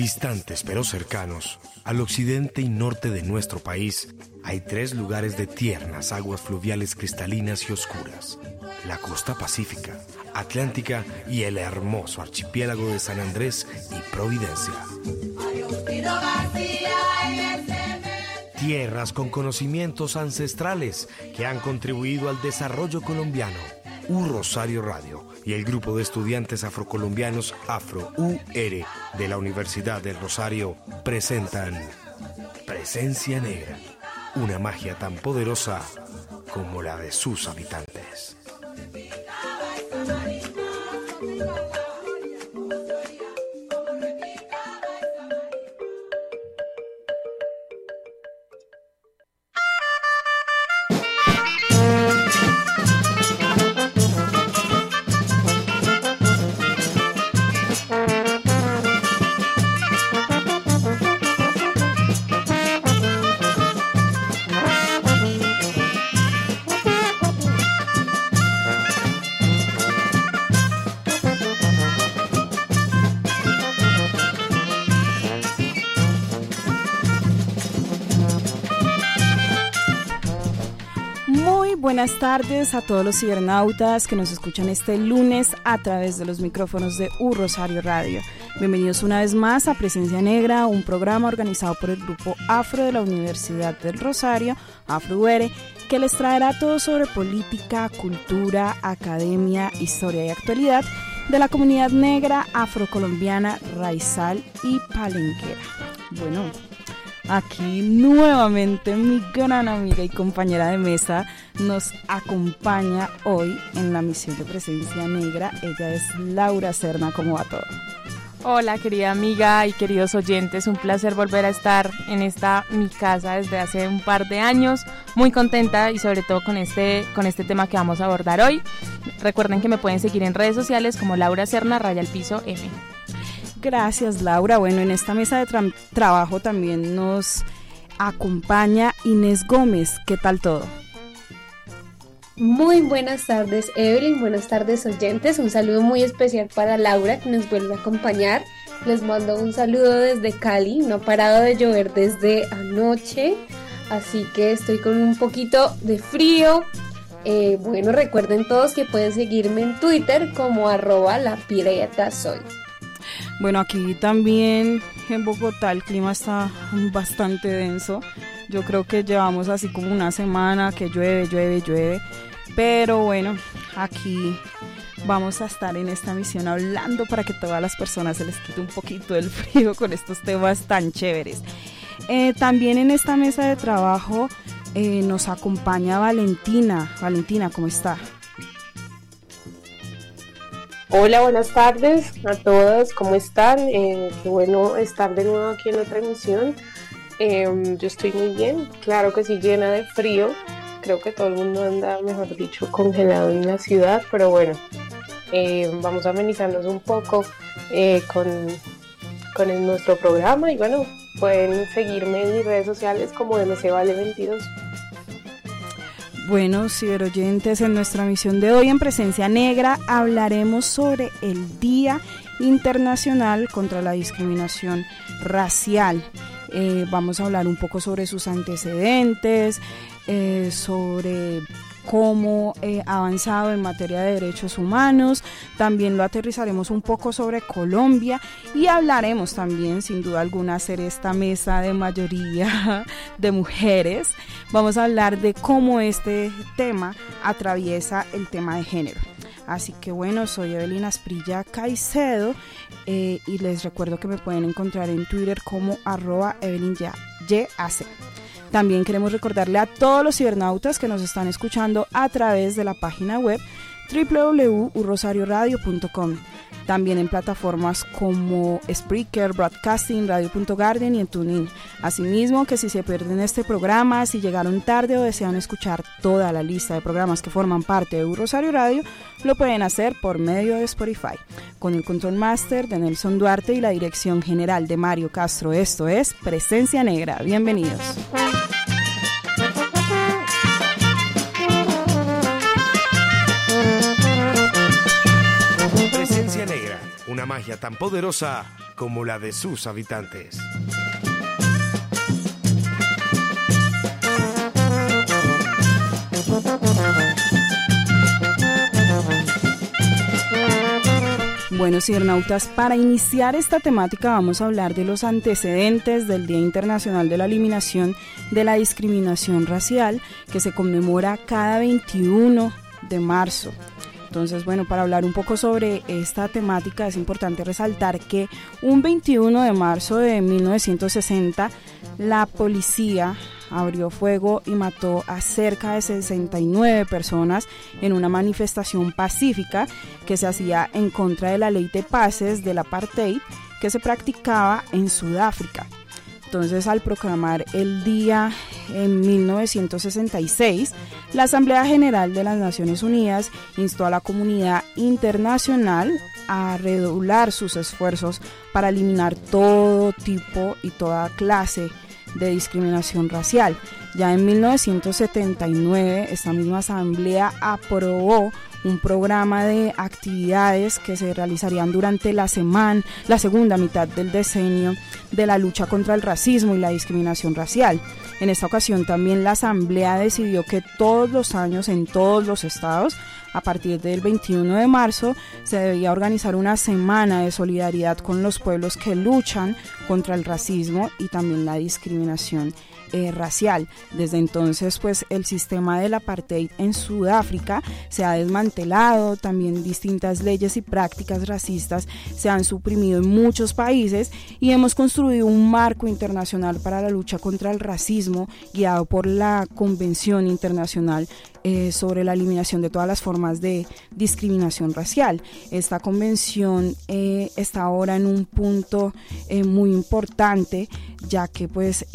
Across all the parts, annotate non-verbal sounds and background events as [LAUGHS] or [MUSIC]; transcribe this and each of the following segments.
Distantes pero cercanos, al occidente y norte de nuestro país, hay tres lugares de tiernas aguas fluviales cristalinas y oscuras. La costa pacífica, atlántica y el hermoso archipiélago de San Andrés y Providencia. Tierras con conocimientos ancestrales que han contribuido al desarrollo colombiano. U Rosario Radio y el grupo de estudiantes afrocolombianos Afro UR de la Universidad del Rosario presentan Presencia Negra, una magia tan poderosa como la de sus habitantes. Buenas tardes a todos los cibernautas que nos escuchan este lunes a través de los micrófonos de U Rosario Radio. Bienvenidos una vez más a Presencia Negra, un programa organizado por el grupo Afro de la Universidad del Rosario, Afro UR, que les traerá todo sobre política, cultura, academia, historia y actualidad de la comunidad negra afrocolombiana, raizal y palenquera. Bueno, Aquí nuevamente mi gran amiga y compañera de mesa nos acompaña hoy en la misión de presencia negra. Ella es Laura Serna. ¿Cómo va todo? Hola querida amiga y queridos oyentes, un placer volver a estar en esta mi casa desde hace un par de años, muy contenta y sobre todo con este, con este tema que vamos a abordar hoy. Recuerden que me pueden seguir en redes sociales como Laura Serna Raya al Piso M. Gracias Laura. Bueno, en esta mesa de tra trabajo también nos acompaña Inés Gómez. ¿Qué tal todo? Muy buenas tardes Evelyn, buenas tardes oyentes. Un saludo muy especial para Laura que nos vuelve a acompañar. Les mando un saludo desde Cali. No ha parado de llover desde anoche, así que estoy con un poquito de frío. Eh, bueno, recuerden todos que pueden seguirme en Twitter como arroba la soy. Bueno, aquí también en Bogotá el clima está bastante denso. Yo creo que llevamos así como una semana que llueve, llueve, llueve. Pero bueno, aquí vamos a estar en esta misión hablando para que todas las personas se les quite un poquito el [LAUGHS] frío con estos temas tan chéveres. Eh, también en esta mesa de trabajo eh, nos acompaña Valentina. Valentina, ¿cómo está? Hola, buenas tardes a todos, ¿cómo están? Eh, qué bueno estar de nuevo aquí en otra emisión. Em, yo estoy muy bien, claro que sí, llena de frío. Creo que todo el mundo anda, mejor dicho, congelado en la ciudad, pero bueno, em, vamos a amenizarnos un poco eh, con, con nuestro programa y bueno, pueden seguirme en mis redes sociales como MCVale22. Bueno, ciberoyentes, en nuestra misión de hoy en Presencia Negra hablaremos sobre el Día Internacional contra la Discriminación Racial. Eh, vamos a hablar un poco sobre sus antecedentes, eh, sobre cómo eh, avanzado en materia de derechos humanos, también lo aterrizaremos un poco sobre Colombia y hablaremos también, sin duda alguna, hacer esta mesa de mayoría [LAUGHS] de mujeres. Vamos a hablar de cómo este tema atraviesa el tema de género. Así que bueno, soy Evelina Asprilla Caicedo eh, y les recuerdo que me pueden encontrar en Twitter como arroba Evelyn También queremos recordarle a todos los cibernautas que nos están escuchando a través de la página web www.urrosarioradio.com también en plataformas como Spreaker, Broadcasting, Radio.garden y en TuneIn. Asimismo, que si se pierden este programa, si llegaron tarde o desean escuchar toda la lista de programas que forman parte de Rosario Radio, lo pueden hacer por medio de Spotify. Con el control master de Nelson Duarte y la dirección general de Mario Castro, esto es Presencia Negra. Bienvenidos. Una magia tan poderosa como la de sus habitantes. Bueno, cibernautas, para iniciar esta temática vamos a hablar de los antecedentes del Día Internacional de la Eliminación de la Discriminación Racial, que se conmemora cada 21 de marzo. Entonces, bueno, para hablar un poco sobre esta temática es importante resaltar que un 21 de marzo de 1960 la policía abrió fuego y mató a cerca de 69 personas en una manifestación pacífica que se hacía en contra de la ley de pases del apartheid que se practicaba en Sudáfrica. Entonces, al proclamar el día en 1966, la Asamblea General de las Naciones Unidas instó a la comunidad internacional a redoblar sus esfuerzos para eliminar todo tipo y toda clase de discriminación racial. Ya en 1979, esta misma asamblea aprobó un programa de actividades que se realizarían durante la semana, la segunda mitad del decenio de la lucha contra el racismo y la discriminación racial. En esta ocasión también la Asamblea decidió que todos los años en todos los estados, a partir del 21 de marzo, se debía organizar una semana de solidaridad con los pueblos que luchan contra el racismo y también la discriminación eh, racial. Desde entonces, pues el sistema del apartheid en Sudáfrica se ha desmantelado, también distintas leyes y prácticas racistas se han suprimido en muchos países y hemos construido un marco internacional para la lucha contra el racismo guiado por la Convención Internacional eh, sobre la eliminación de todas las formas de discriminación racial. Esta convención eh, está ahora en un punto muy importante ya que pues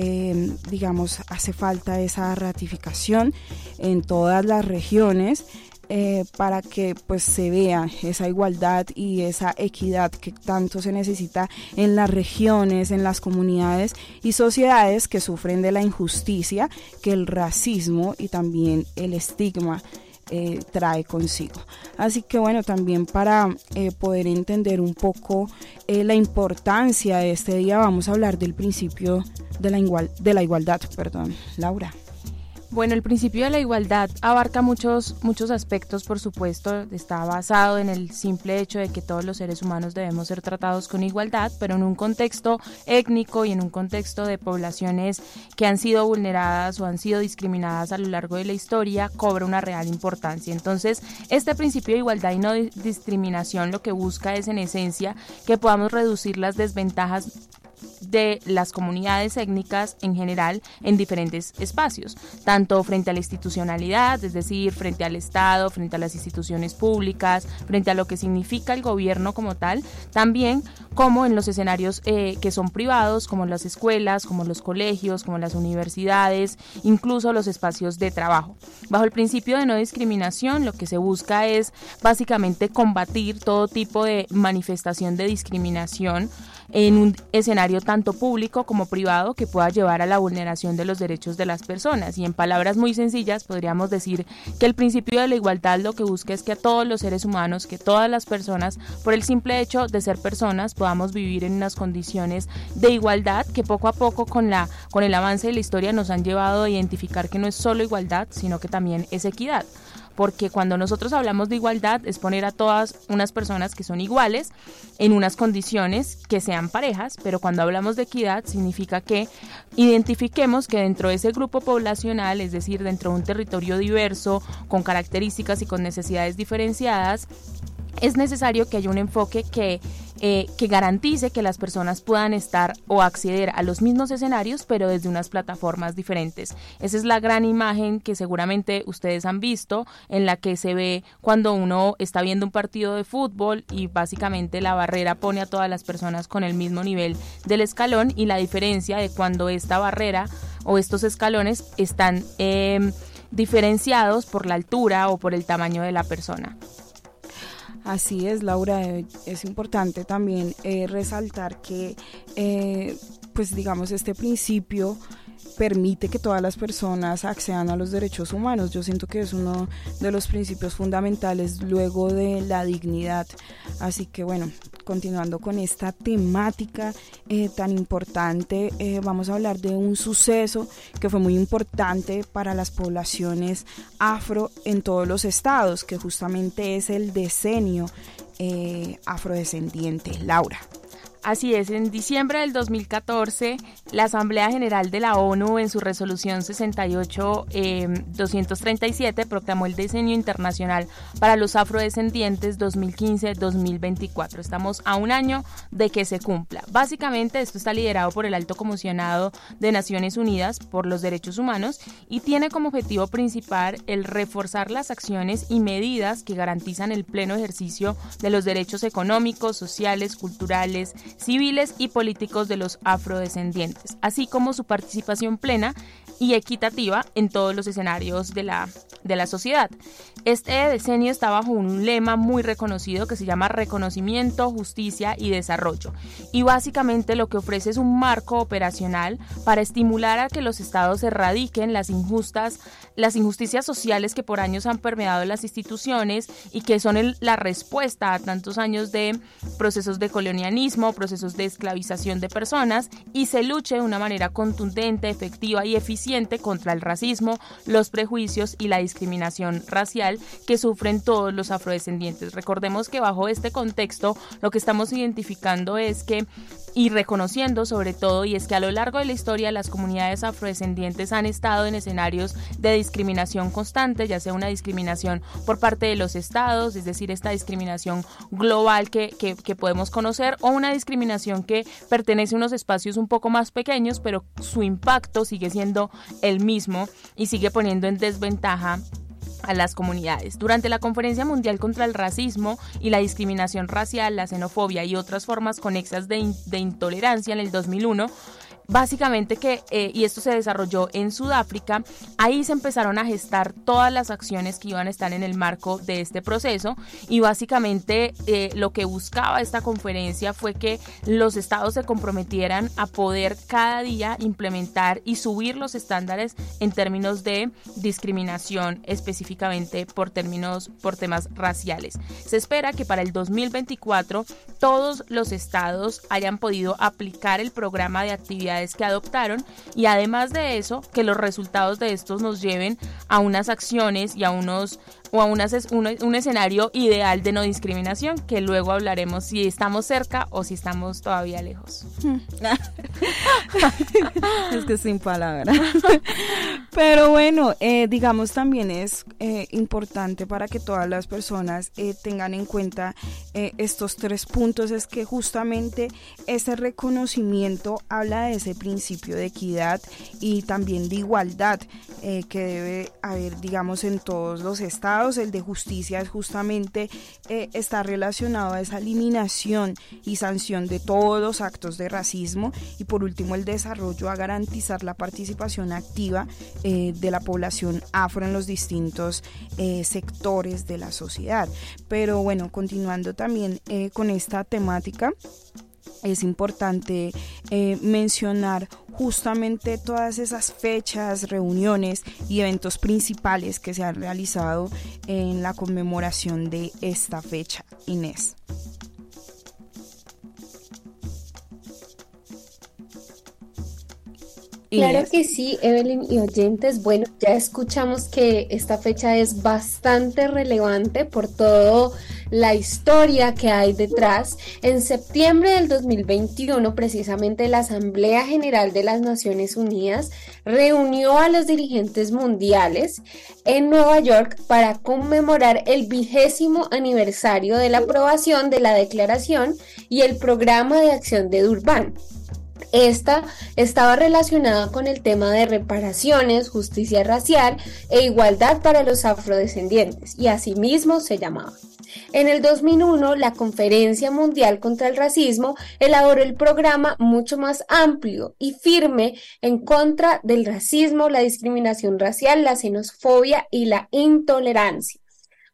digamos hace falta esa ratificación en todas las regiones eh, para que pues se vea esa igualdad y esa equidad que tanto se necesita en las regiones, en las comunidades y sociedades que sufren de la injusticia que el racismo y también el estigma eh, trae consigo. Así que bueno, también para eh, poder entender un poco la importancia de este día, vamos a hablar del principio de la, igual, de la igualdad. Perdón, Laura. Bueno, el principio de la igualdad abarca muchos, muchos aspectos, por supuesto, está basado en el simple hecho de que todos los seres humanos debemos ser tratados con igualdad, pero en un contexto étnico y en un contexto de poblaciones que han sido vulneradas o han sido discriminadas a lo largo de la historia, cobra una real importancia. Entonces, este principio de igualdad y no discriminación lo que busca es, en esencia, que podamos reducir las desventajas de las comunidades étnicas en general en diferentes espacios, tanto frente a la institucionalidad, es decir, frente al Estado, frente a las instituciones públicas, frente a lo que significa el gobierno como tal, también como en los escenarios eh, que son privados, como las escuelas, como los colegios, como las universidades, incluso los espacios de trabajo. Bajo el principio de no discriminación, lo que se busca es básicamente combatir todo tipo de manifestación de discriminación en un escenario tanto público como privado que pueda llevar a la vulneración de los derechos de las personas. Y en palabras muy sencillas podríamos decir que el principio de la igualdad lo que busca es que a todos los seres humanos, que todas las personas, por el simple hecho de ser personas, podamos vivir en unas condiciones de igualdad que poco a poco con, la, con el avance de la historia nos han llevado a identificar que no es solo igualdad, sino que también es equidad porque cuando nosotros hablamos de igualdad es poner a todas unas personas que son iguales en unas condiciones que sean parejas, pero cuando hablamos de equidad significa que identifiquemos que dentro de ese grupo poblacional, es decir, dentro de un territorio diverso, con características y con necesidades diferenciadas, es necesario que haya un enfoque que eh, que garantice que las personas puedan estar o acceder a los mismos escenarios, pero desde unas plataformas diferentes. Esa es la gran imagen que seguramente ustedes han visto, en la que se ve cuando uno está viendo un partido de fútbol y básicamente la barrera pone a todas las personas con el mismo nivel del escalón y la diferencia de cuando esta barrera o estos escalones están em, diferenciados por la altura o por el tamaño de la persona. Así es, Laura. Eh, es importante también eh, resaltar que, eh, pues digamos, este principio permite que todas las personas accedan a los derechos humanos. Yo siento que es uno de los principios fundamentales luego de la dignidad. Así que bueno, continuando con esta temática eh, tan importante, eh, vamos a hablar de un suceso que fue muy importante para las poblaciones afro en todos los estados, que justamente es el decenio eh, afrodescendiente. Laura. Así es, en diciembre del 2014, la Asamblea General de la ONU, en su resolución 68-237, em, proclamó el diseño internacional para los afrodescendientes 2015-2024. Estamos a un año de que se cumpla. Básicamente, esto está liderado por el Alto Comisionado de Naciones Unidas por los Derechos Humanos y tiene como objetivo principal el reforzar las acciones y medidas que garantizan el pleno ejercicio de los derechos económicos, sociales, culturales, civiles y políticos de los afrodescendientes, así como su participación plena y equitativa en todos los escenarios de la, de la sociedad. Este decenio está bajo un lema muy reconocido que se llama Reconocimiento, Justicia y Desarrollo. Y básicamente lo que ofrece es un marco operacional para estimular a que los estados erradiquen las injustas, las injusticias sociales que por años han permeado las instituciones y que son la respuesta a tantos años de procesos de colonialismo, procesos de esclavización de personas y se luche de una manera contundente, efectiva y eficiente contra el racismo, los prejuicios y la discriminación racial que sufren todos los afrodescendientes. Recordemos que bajo este contexto lo que estamos identificando es que y reconociendo sobre todo y es que a lo largo de la historia las comunidades afrodescendientes han estado en escenarios de discriminación constante, ya sea una discriminación por parte de los estados, es decir, esta discriminación global que, que, que podemos conocer, o una discriminación que pertenece a unos espacios un poco más pequeños, pero su impacto sigue siendo el mismo y sigue poniendo en desventaja a las comunidades. Durante la Conferencia Mundial contra el Racismo y la Discriminación Racial, la Xenofobia y otras formas conexas de, de intolerancia en el 2001, básicamente que, eh, y esto se desarrolló en Sudáfrica, ahí se empezaron a gestar todas las acciones que iban a estar en el marco de este proceso y básicamente eh, lo que buscaba esta conferencia fue que los estados se comprometieran a poder cada día implementar y subir los estándares en términos de discriminación específicamente por términos por temas raciales. Se espera que para el 2024 todos los estados hayan podido aplicar el programa de actividad que adoptaron y además de eso, que los resultados de estos nos lleven a unas acciones y a unos o a un, un, escenario ideal de no discriminación, que luego hablaremos si estamos cerca o si estamos todavía lejos. [LAUGHS] es que sin palabras. Pero bueno, eh, digamos también es eh, importante para que todas las personas eh, tengan en cuenta estos tres puntos, es que justamente ese reconocimiento habla de ese principio de equidad y también de igualdad que debe haber, digamos, en todos los estados el de justicia es justamente eh, está relacionado a esa eliminación y sanción de todos los actos de racismo y por último el desarrollo a garantizar la participación activa eh, de la población afro en los distintos eh, sectores de la sociedad. Pero bueno, continuando también con esta temática, es importante eh, mencionar justamente todas esas fechas, reuniones y eventos principales que se han realizado en la conmemoración de esta fecha, Inés. Claro que sí, Evelyn y oyentes. Bueno, ya escuchamos que esta fecha es bastante relevante por todo la historia que hay detrás. En septiembre del 2021, precisamente la Asamblea General de las Naciones Unidas reunió a los dirigentes mundiales en Nueva York para conmemorar el vigésimo aniversario de la aprobación de la Declaración y el Programa de Acción de Durban. Esta estaba relacionada con el tema de reparaciones, justicia racial e igualdad para los afrodescendientes, y asimismo se llamaba. En el 2001, la Conferencia Mundial contra el Racismo elaboró el programa mucho más amplio y firme en contra del racismo, la discriminación racial, la xenofobia y la intolerancia.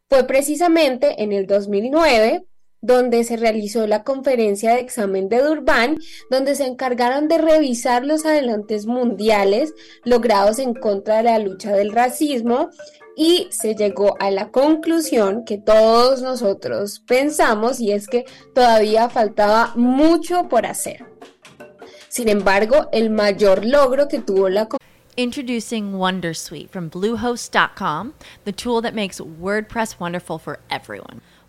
Fue precisamente en el 2009 donde se realizó la conferencia de examen de Durban, donde se encargaron de revisar los adelantes mundiales logrados en contra de la lucha del racismo y se llegó a la conclusión que todos nosotros pensamos y es que todavía faltaba mucho por hacer. Sin embargo, el mayor logro que tuvo la Introducing Wondersuite from Bluehost.com, the tool that makes WordPress wonderful for everyone.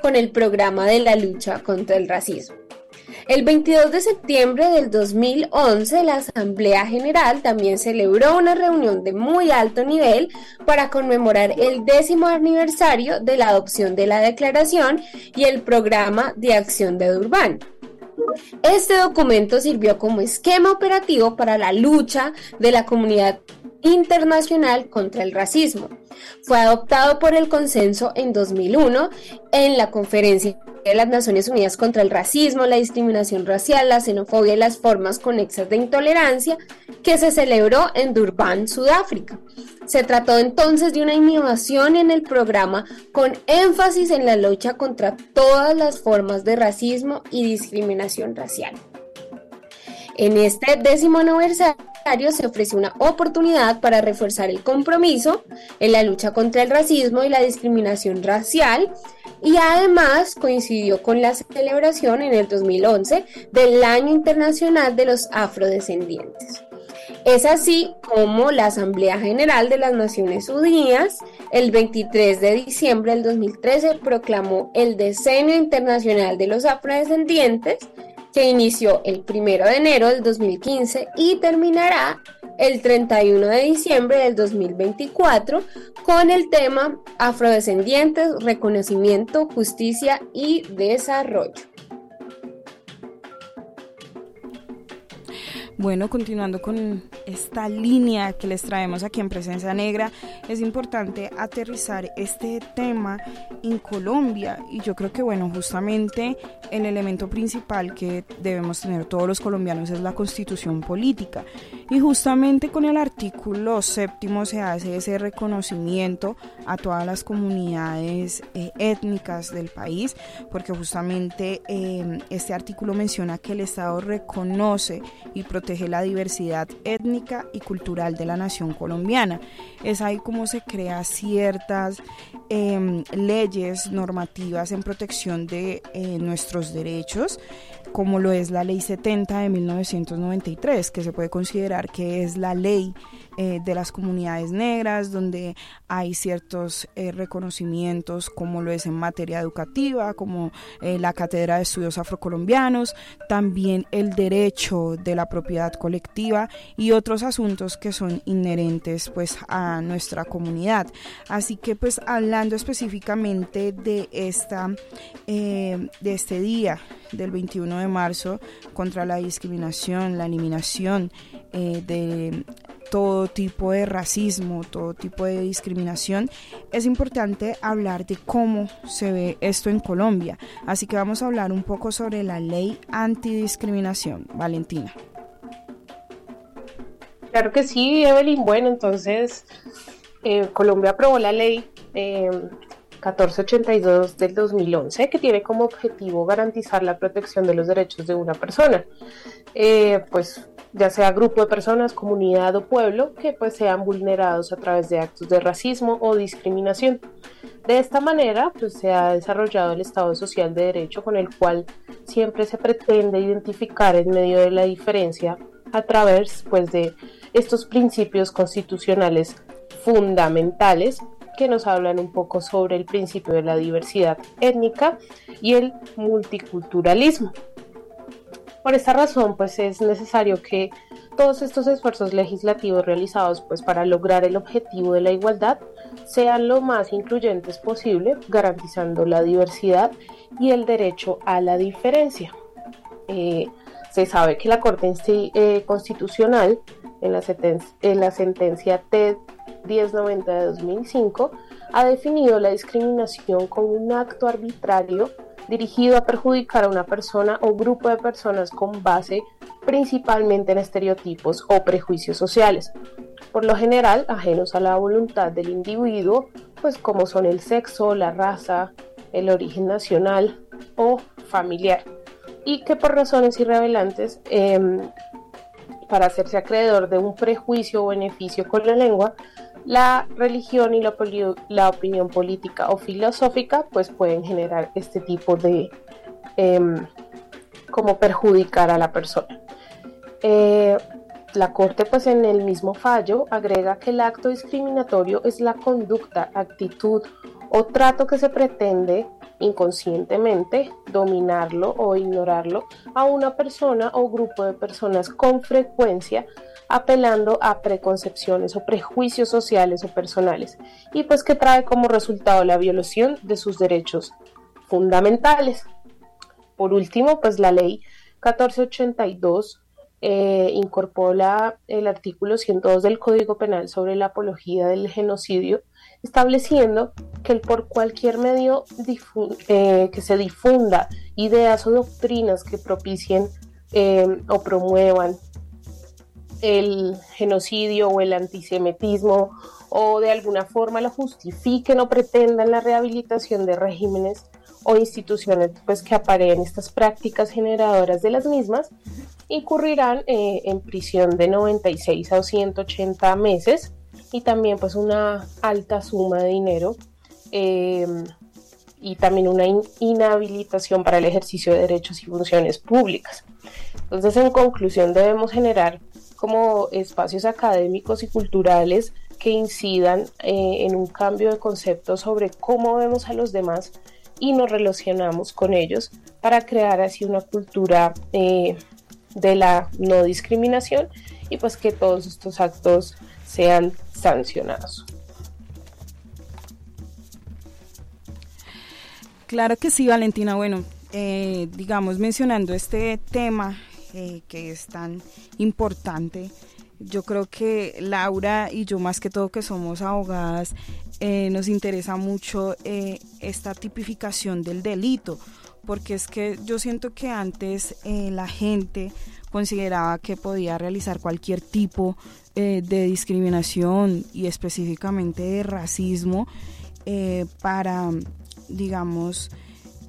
con el programa de la lucha contra el racismo. El 22 de septiembre del 2011, la Asamblea General también celebró una reunión de muy alto nivel para conmemorar el décimo aniversario de la adopción de la Declaración y el Programa de Acción de Durban. Este documento sirvió como esquema operativo para la lucha de la comunidad internacional contra el racismo. Fue adoptado por el consenso en 2001 en la Conferencia de las Naciones Unidas contra el Racismo, la Discriminación Racial, la Xenofobia y las formas conexas de intolerancia que se celebró en Durban, Sudáfrica. Se trató entonces de una innovación en el programa con énfasis en la lucha contra todas las formas de racismo y discriminación racial. En este décimo aniversario se ofreció una oportunidad para reforzar el compromiso en la lucha contra el racismo y la discriminación racial y además coincidió con la celebración en el 2011 del Año Internacional de los Afrodescendientes. Es así como la Asamblea General de las Naciones Unidas el 23 de diciembre del 2013 proclamó el Decenio Internacional de los Afrodescendientes que inició el 1 de enero del 2015 y terminará el 31 de diciembre del 2024 con el tema Afrodescendientes, Reconocimiento, Justicia y Desarrollo. Bueno, continuando con esta línea que les traemos aquí en Presencia Negra, es importante aterrizar este tema en Colombia. Y yo creo que, bueno, justamente el elemento principal que debemos tener todos los colombianos es la constitución política. Y justamente con el artículo séptimo se hace ese reconocimiento a todas las comunidades eh, étnicas del país porque justamente eh, este artículo menciona que el Estado reconoce y protege la diversidad étnica y cultural de la nación colombiana. Es ahí como se crea ciertas em, leyes normativas en protección de eh, nuestros derechos como lo es la Ley 70 de 1993, que se puede considerar que es la ley eh, de las comunidades negras, donde hay ciertos eh, reconocimientos, como lo es en materia educativa, como eh, la Cátedra de Estudios Afrocolombianos, también el derecho de la propiedad colectiva y otros asuntos que son inherentes pues a nuestra comunidad. Así que pues hablando específicamente de esta de este día del 21 de marzo contra la discriminación, la eliminación de todo tipo de racismo, todo tipo de discriminación, es importante hablar de cómo se ve esto en Colombia. Así que vamos a hablar un poco sobre la ley antidiscriminación. Valentina. Claro que sí, Evelyn. Bueno, entonces eh, Colombia aprobó la ley 1482 eh, del 2011 que tiene como objetivo garantizar la protección de los derechos de una persona. Eh, pues ya sea grupo de personas, comunidad o pueblo, que pues sean vulnerados a través de actos de racismo o discriminación. De esta manera, pues se ha desarrollado el Estado social de derecho con el cual siempre se pretende identificar en medio de la diferencia a través pues de estos principios constitucionales fundamentales que nos hablan un poco sobre el principio de la diversidad étnica y el multiculturalismo. Por esta razón, pues es necesario que todos estos esfuerzos legislativos realizados pues para lograr el objetivo de la igualdad sean lo más incluyentes posible, garantizando la diversidad y el derecho a la diferencia. Eh, se sabe que la Corte eh, Constitucional en la, en la sentencia T 1090 de 2005 ha definido la discriminación como un acto arbitrario dirigido a perjudicar a una persona o grupo de personas con base principalmente en estereotipos o prejuicios sociales, por lo general ajenos a la voluntad del individuo, pues como son el sexo, la raza, el origen nacional o familiar, y que por razones irrevelantes, em, para hacerse acreedor de un prejuicio o beneficio con la lengua, la religión y la, opinión política o filosófica pues pueden generar este tipo de em, como perjudicar a la persona. Eh, la Corte pues en el mismo fallo agrega que el acto discriminatorio es la conducta, actitud o trato que se pretende inconscientemente dominarlo o ignorarlo a una persona o grupo de personas con frecuencia apelando a preconcepciones o prejuicios sociales o personales y pues que trae como resultado la violación de sus derechos fundamentales. Por último, pues la ley 1482 eh, incorpora el artículo 102 del Código Penal sobre la apología del genocidio, estableciendo que el por cualquier medio eh, que se difunda ideas o doctrinas que propicien eh, o promuevan el genocidio o el antisemitismo o de alguna forma lo justifiquen o pretendan la rehabilitación de regímenes o instituciones pues, que apareen estas prácticas generadoras de las mismas, incurrirán eh, en prisión de 96 a 180 meses y también pues una alta suma de dinero em, y también una inhabilitación para el ejercicio de derechos y funciones públicas. Entonces, en conclusión, debemos generar como espacios académicos y culturales que incidan eh, en un cambio de concepto sobre cómo vemos a los demás y nos relacionamos con ellos para crear así una cultura eh, de la no discriminación y pues que todos estos actos sean sancionados. Claro que sí, Valentina. Bueno, eh, digamos, mencionando este tema eh, que es tan importante. Yo creo que Laura y yo más que todo que somos abogadas, eh, nos interesa mucho eh, esta tipificación del delito, porque es que yo siento que antes la gente consideraba que podía realizar cualquier tipo de discriminación y específicamente de racismo para, digamos,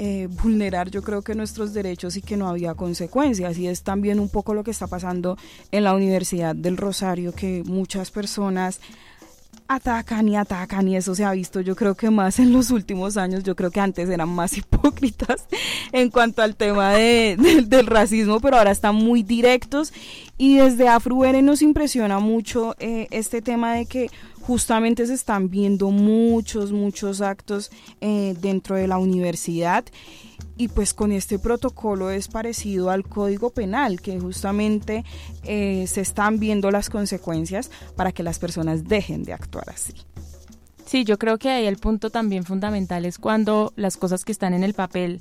eh, vulnerar yo creo que nuestros derechos y que no había consecuencias. Y es también un poco lo que está pasando en la Universidad del Rosario, que muchas personas atacan y atacan y eso se ha visto yo creo que más en los últimos años, yo creo que antes eran más [LAUGHS] hipócritas en cuanto al tema del racismo, pero ahora están muy directos y desde AfroUR nos impresiona mucho eh, este tema de que justamente se están viendo muchos, muchos actos eh, dentro de la universidad y pues con este protocolo es parecido al código penal, que justamente eh, se están viendo las consecuencias para que las personas dejen de actuar así. Sí, yo creo que ahí el punto también fundamental es cuando las cosas que están en el papel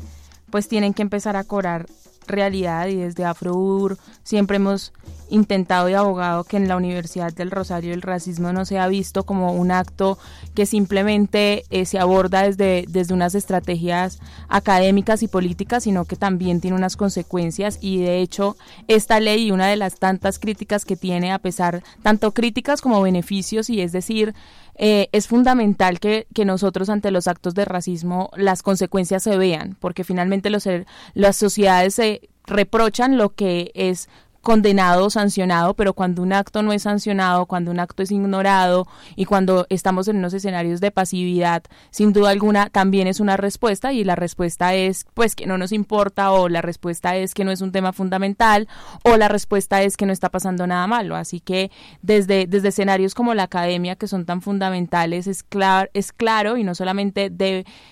pues tienen que empezar a cobrar realidad y desde AfroUR siempre hemos intentado y abogado que en la Universidad del Rosario el racismo no sea visto como un acto que simplemente eh, se aborda desde, desde unas estrategias académicas y políticas, sino que también tiene unas consecuencias. Y de hecho esta ley, una de las tantas críticas que tiene, a pesar tanto críticas como beneficios, y es decir, eh, es fundamental que, que, nosotros ante los actos de racismo las consecuencias se vean, porque finalmente los, las sociedades se reprochan lo que es condenado o sancionado, pero cuando un acto no es sancionado, cuando un acto es ignorado y cuando estamos en unos escenarios de pasividad, sin duda alguna también es una respuesta y la respuesta es pues que no nos importa o la respuesta es que no es un tema fundamental o la respuesta es que no está pasando nada malo. Así que desde, desde escenarios como la academia que son tan fundamentales es, claro es claro y no solamente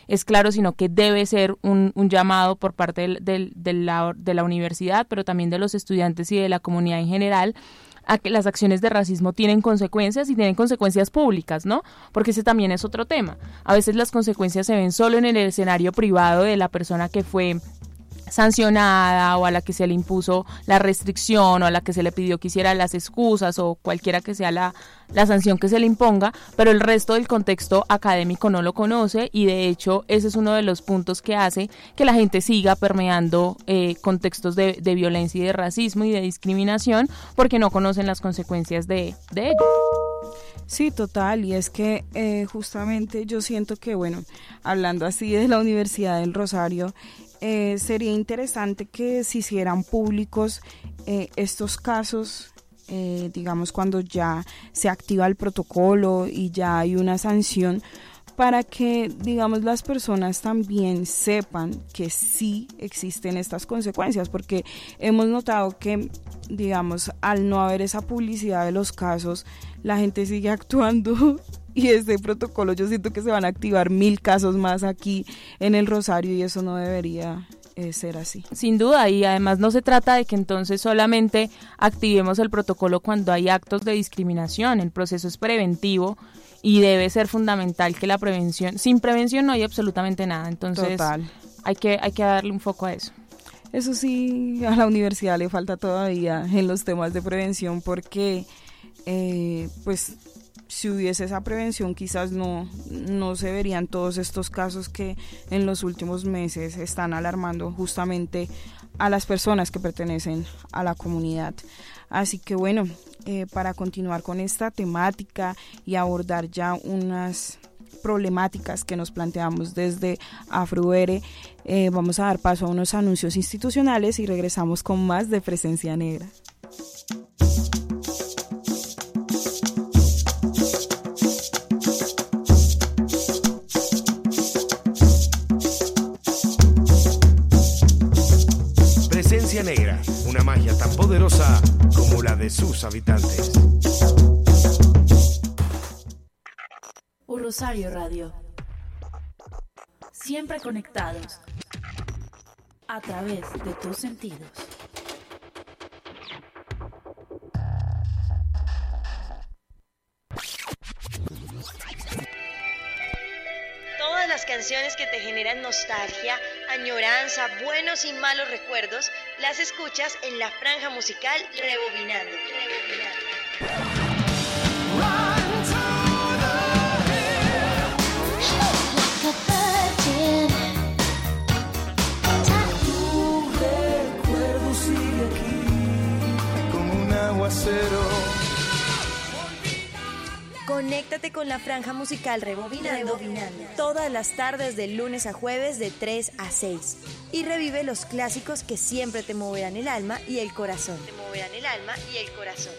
es claro, sino que debe ser un, llamado por parte del, del, de, la, de la universidad, pero también de los estudiantes y de la comunidad en general a que las acciones de racismo tienen consecuencias y tienen consecuencias públicas, ¿no? Porque ese también es otro tema. A veces las consecuencias se ven solo en el escenario privado de la persona que fue sancionada o a la que se le impuso la restricción o a la que se le pidió que hiciera las excusas o cualquiera que sea la, la sanción que se le imponga, pero el resto del contexto académico no lo conoce y de hecho ese es uno de los puntos que hace que la gente siga permeando eh, contextos de, de, violencia y de racismo y de discriminación porque no conocen las consecuencias de, de ello. Sí, total, y es que eh, justamente yo siento que, bueno, hablando así de la Universidad del Rosario, eh, sería interesante que se hicieran públicos eh, estos casos, eh, digamos cuando ya se activa el protocolo y ya hay una sanción, para que, digamos, las personas también sepan que sí existen estas consecuencias, porque hemos notado que, digamos, al no haber esa publicidad de los casos, la gente sigue [LAUGHS] actuando y este protocolo yo siento que se van a activar mil casos más aquí en el Rosario y eso no debería eh, ser así. Sin duda, y además no se trata de que entonces solamente activemos el protocolo cuando hay actos de discriminación, el proceso es preventivo y debe ser fundamental que la prevención, sin prevención no hay absolutamente nada, entonces hay que hay que darle un foco a eso. Eso sí, a la universidad le falta todavía en los temas de prevención porque eh, pues si hubiese esa prevención quizás no, no se verían todos estos casos que en los últimos meses están alarmando justamente a las personas que pertenecen a la comunidad. Así que bueno, eh, para continuar con esta temática y abordar ya unas problemáticas que nos planteamos desde AfroUR, eh, vamos a dar paso a unos anuncios institucionales y regresamos con más de Presencia Negra. Negra, una magia tan poderosa como la de sus habitantes. Un Rosario Radio. Siempre conectados a través de tus sentidos. Todas las canciones que te generan nostalgia, añoranza, buenos y malos recuerdos Las escuchas en la franja musical Rebobinando. recuerdo sigue Conéctate con la franja musical Rebobinando, todas las tardes de lunes a jueves de 3 a 6 y revive los clásicos que siempre te moverán el alma y el corazón. Te moverán el alma y el corazón.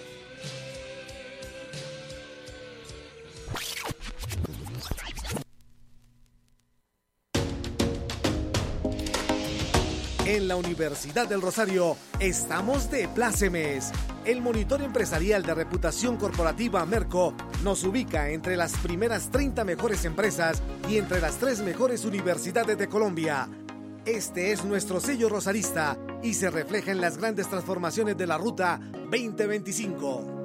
En la Universidad del Rosario estamos de plácemes. El monitor empresarial de reputación corporativa Merco nos ubica entre las primeras 30 mejores empresas y entre las tres mejores universidades de Colombia. Este es nuestro sello rosarista y se refleja en las grandes transformaciones de la Ruta 2025.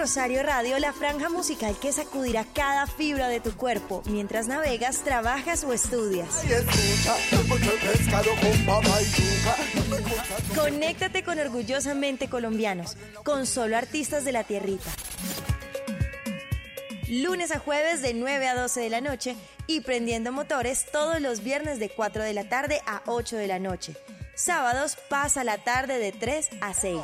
Rosario Radio la franja musical que sacudirá cada fibra de tu cuerpo mientras navegas, trabajas o estudias. Conéctate con Orgullosamente Colombianos, con solo artistas de la tierrita. Lunes a jueves de 9 a 12 de la noche y prendiendo motores todos los viernes de 4 de la tarde a 8 de la noche. Sábados pasa la tarde de 3 a 6.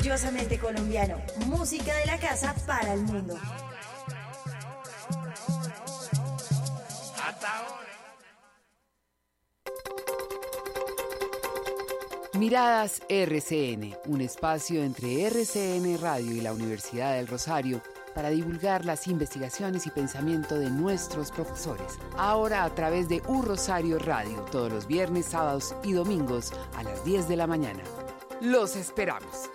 Orgullosamente colombiano, música de la casa para el mundo. Miradas RCN, un espacio entre RCN Radio y la Universidad del Rosario para divulgar las investigaciones y pensamiento de nuestros profesores. Ahora a través de U Rosario Radio, todos los viernes, sábados y domingos a las 10 de la mañana. Los esperamos.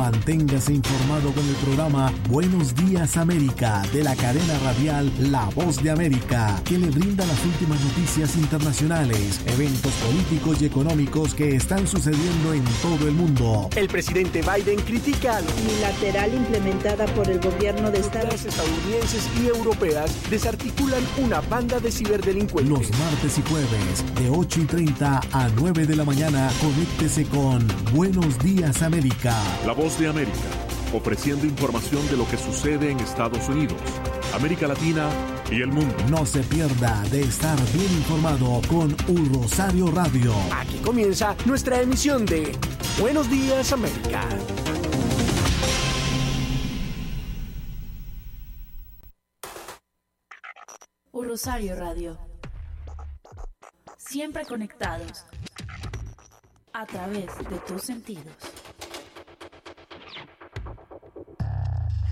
Manténgase informado con el programa Buenos Días América de la cadena radial La Voz de América, que le brinda las últimas noticias internacionales, eventos políticos y económicos que están sucediendo en todo el mundo. El presidente Biden critica a unilateral implementada por el gobierno de Estados estadounidenses y europeas desarticulan una banda de ciberdelincuentes. Los martes y jueves de 8 y 30 a 9 de la mañana, conéctese con Buenos Días América. La Voz de América, ofreciendo información de lo que sucede en Estados Unidos, América Latina y el mundo. No se pierda de estar bien informado con Un Rosario Radio. Aquí comienza nuestra emisión de Buenos Días América. Un Rosario Radio. Siempre conectados a través de tus sentidos.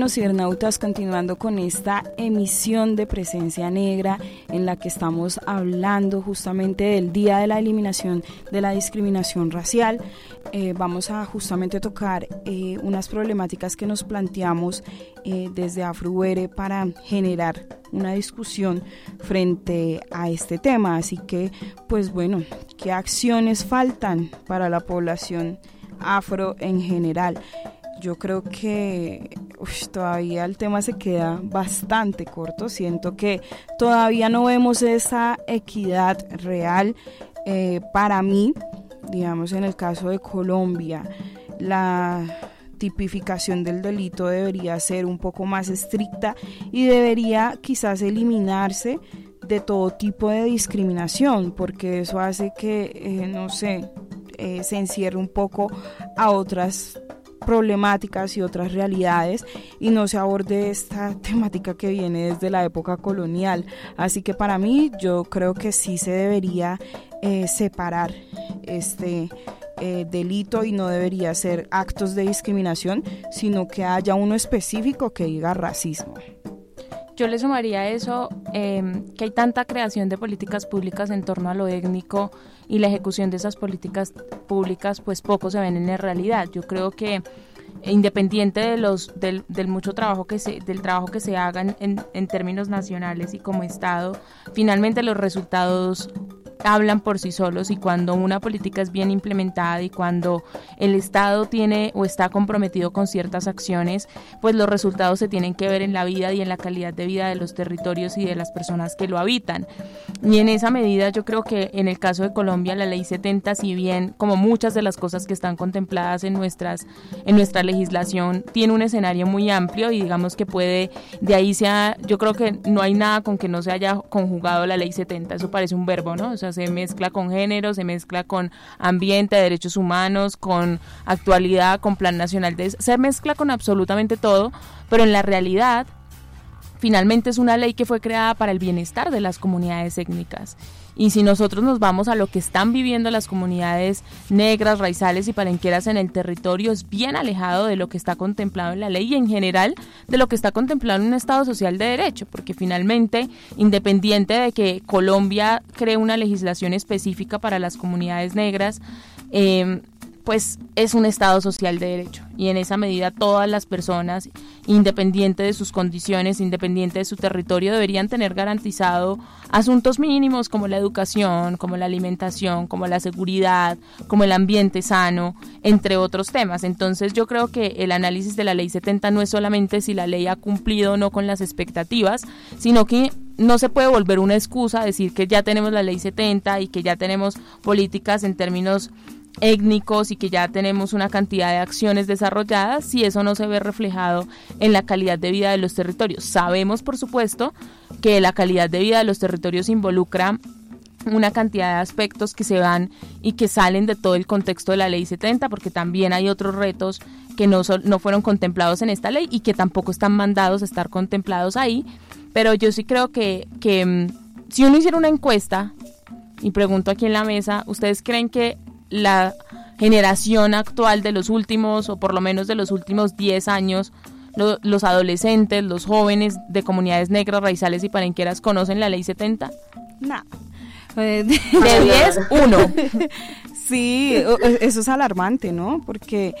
Bueno, cibernautas, continuando con esta emisión de Presencia Negra en la que estamos hablando justamente del Día de la Eliminación de la Discriminación Racial, eh, vamos a justamente tocar eh, unas problemáticas que nos planteamos eh, desde AfroUere para generar una discusión frente a este tema. Así que, pues bueno, ¿qué acciones faltan para la población afro en general? yo creo que uf, todavía el tema se queda bastante corto. Siento que todavía no vemos esa equidad real. Eh, para mí, digamos en el caso de Colombia, la tipificación del delito debería ser un poco más estricta y debería quizás eliminarse de todo tipo de discriminación, porque eso hace que, eh, no sé, eh, se encierre un poco a otras problemáticas y otras realidades y no se aborde esta [LAUGHS] temática que viene desde la época colonial. Así que para mí yo creo que sí se debería eh, separar este eh, delito y no debería ser actos de discriminación, sino que haya uno específico que diga racismo. Yo le sumaría a eso eh, que hay tanta creación de políticas públicas en torno a lo étnico y la ejecución de esas políticas públicas pues poco se ven en la realidad. Yo creo que independiente de los del, del mucho trabajo que se del trabajo que se haga en, en términos nacionales y como estado finalmente los resultados hablan por sí solos y cuando una política es bien implementada y cuando el Estado tiene o está comprometido con ciertas acciones, pues los resultados se tienen que ver en la vida y en la calidad de vida de los territorios y de las personas que lo habitan. Y en esa medida yo creo que en el caso de Colombia la ley 70, si bien como muchas de las cosas que están contempladas en nuestras en nuestra legislación tiene un escenario muy amplio y digamos que puede de ahí sea yo creo que no hay nada con que no se haya conjugado la ley 70, eso parece un verbo, ¿no? O sea, se mezcla con género, se mezcla con ambiente, derechos humanos, con actualidad, con plan nacional, de, se mezcla con absolutamente todo, pero en la realidad finalmente es una ley que fue creada para el bienestar de las comunidades étnicas. Y si nosotros nos vamos a lo que están viviendo las comunidades negras, raizales y palenqueras en el territorio, es bien alejado de lo que está contemplado en la ley y en general de lo que está contemplado en un Estado social de derecho, porque finalmente, independiente de que Colombia cree una legislación específica para las comunidades negras, eh, pues es un Estado social de derecho y en esa medida todas las personas, independiente de sus condiciones, independiente de su territorio, deberían tener garantizado asuntos mínimos como la educación, como la alimentación, como la seguridad, como el ambiente sano, entre otros temas. Entonces yo creo que el análisis de la ley 70 no es solamente si la ley ha cumplido o no con las expectativas, sino que no se puede volver una excusa decir que ya tenemos la ley 70 y que ya tenemos políticas en términos étnicos y que ya tenemos una cantidad de acciones desarrolladas si eso no se ve reflejado en la calidad de vida de los territorios. Sabemos, por supuesto, que la calidad de vida de los territorios involucra una cantidad de aspectos que se van y que salen de todo el contexto de la ley 70, porque también hay otros retos que no, no fueron contemplados en esta ley y que tampoco están mandados a estar contemplados ahí. Pero yo sí creo que, que mm, si uno hiciera una encuesta, y pregunto aquí en la mesa, ¿ustedes creen que la generación actual de los últimos, o por lo menos de los últimos 10 años, lo, los adolescentes, los jóvenes de comunidades negras, raizales y parenqueras conocen la ley 70? No. [LAUGHS] [LAUGHS] De 10, uno. sí, eso es alarmante, ¿no? Porque,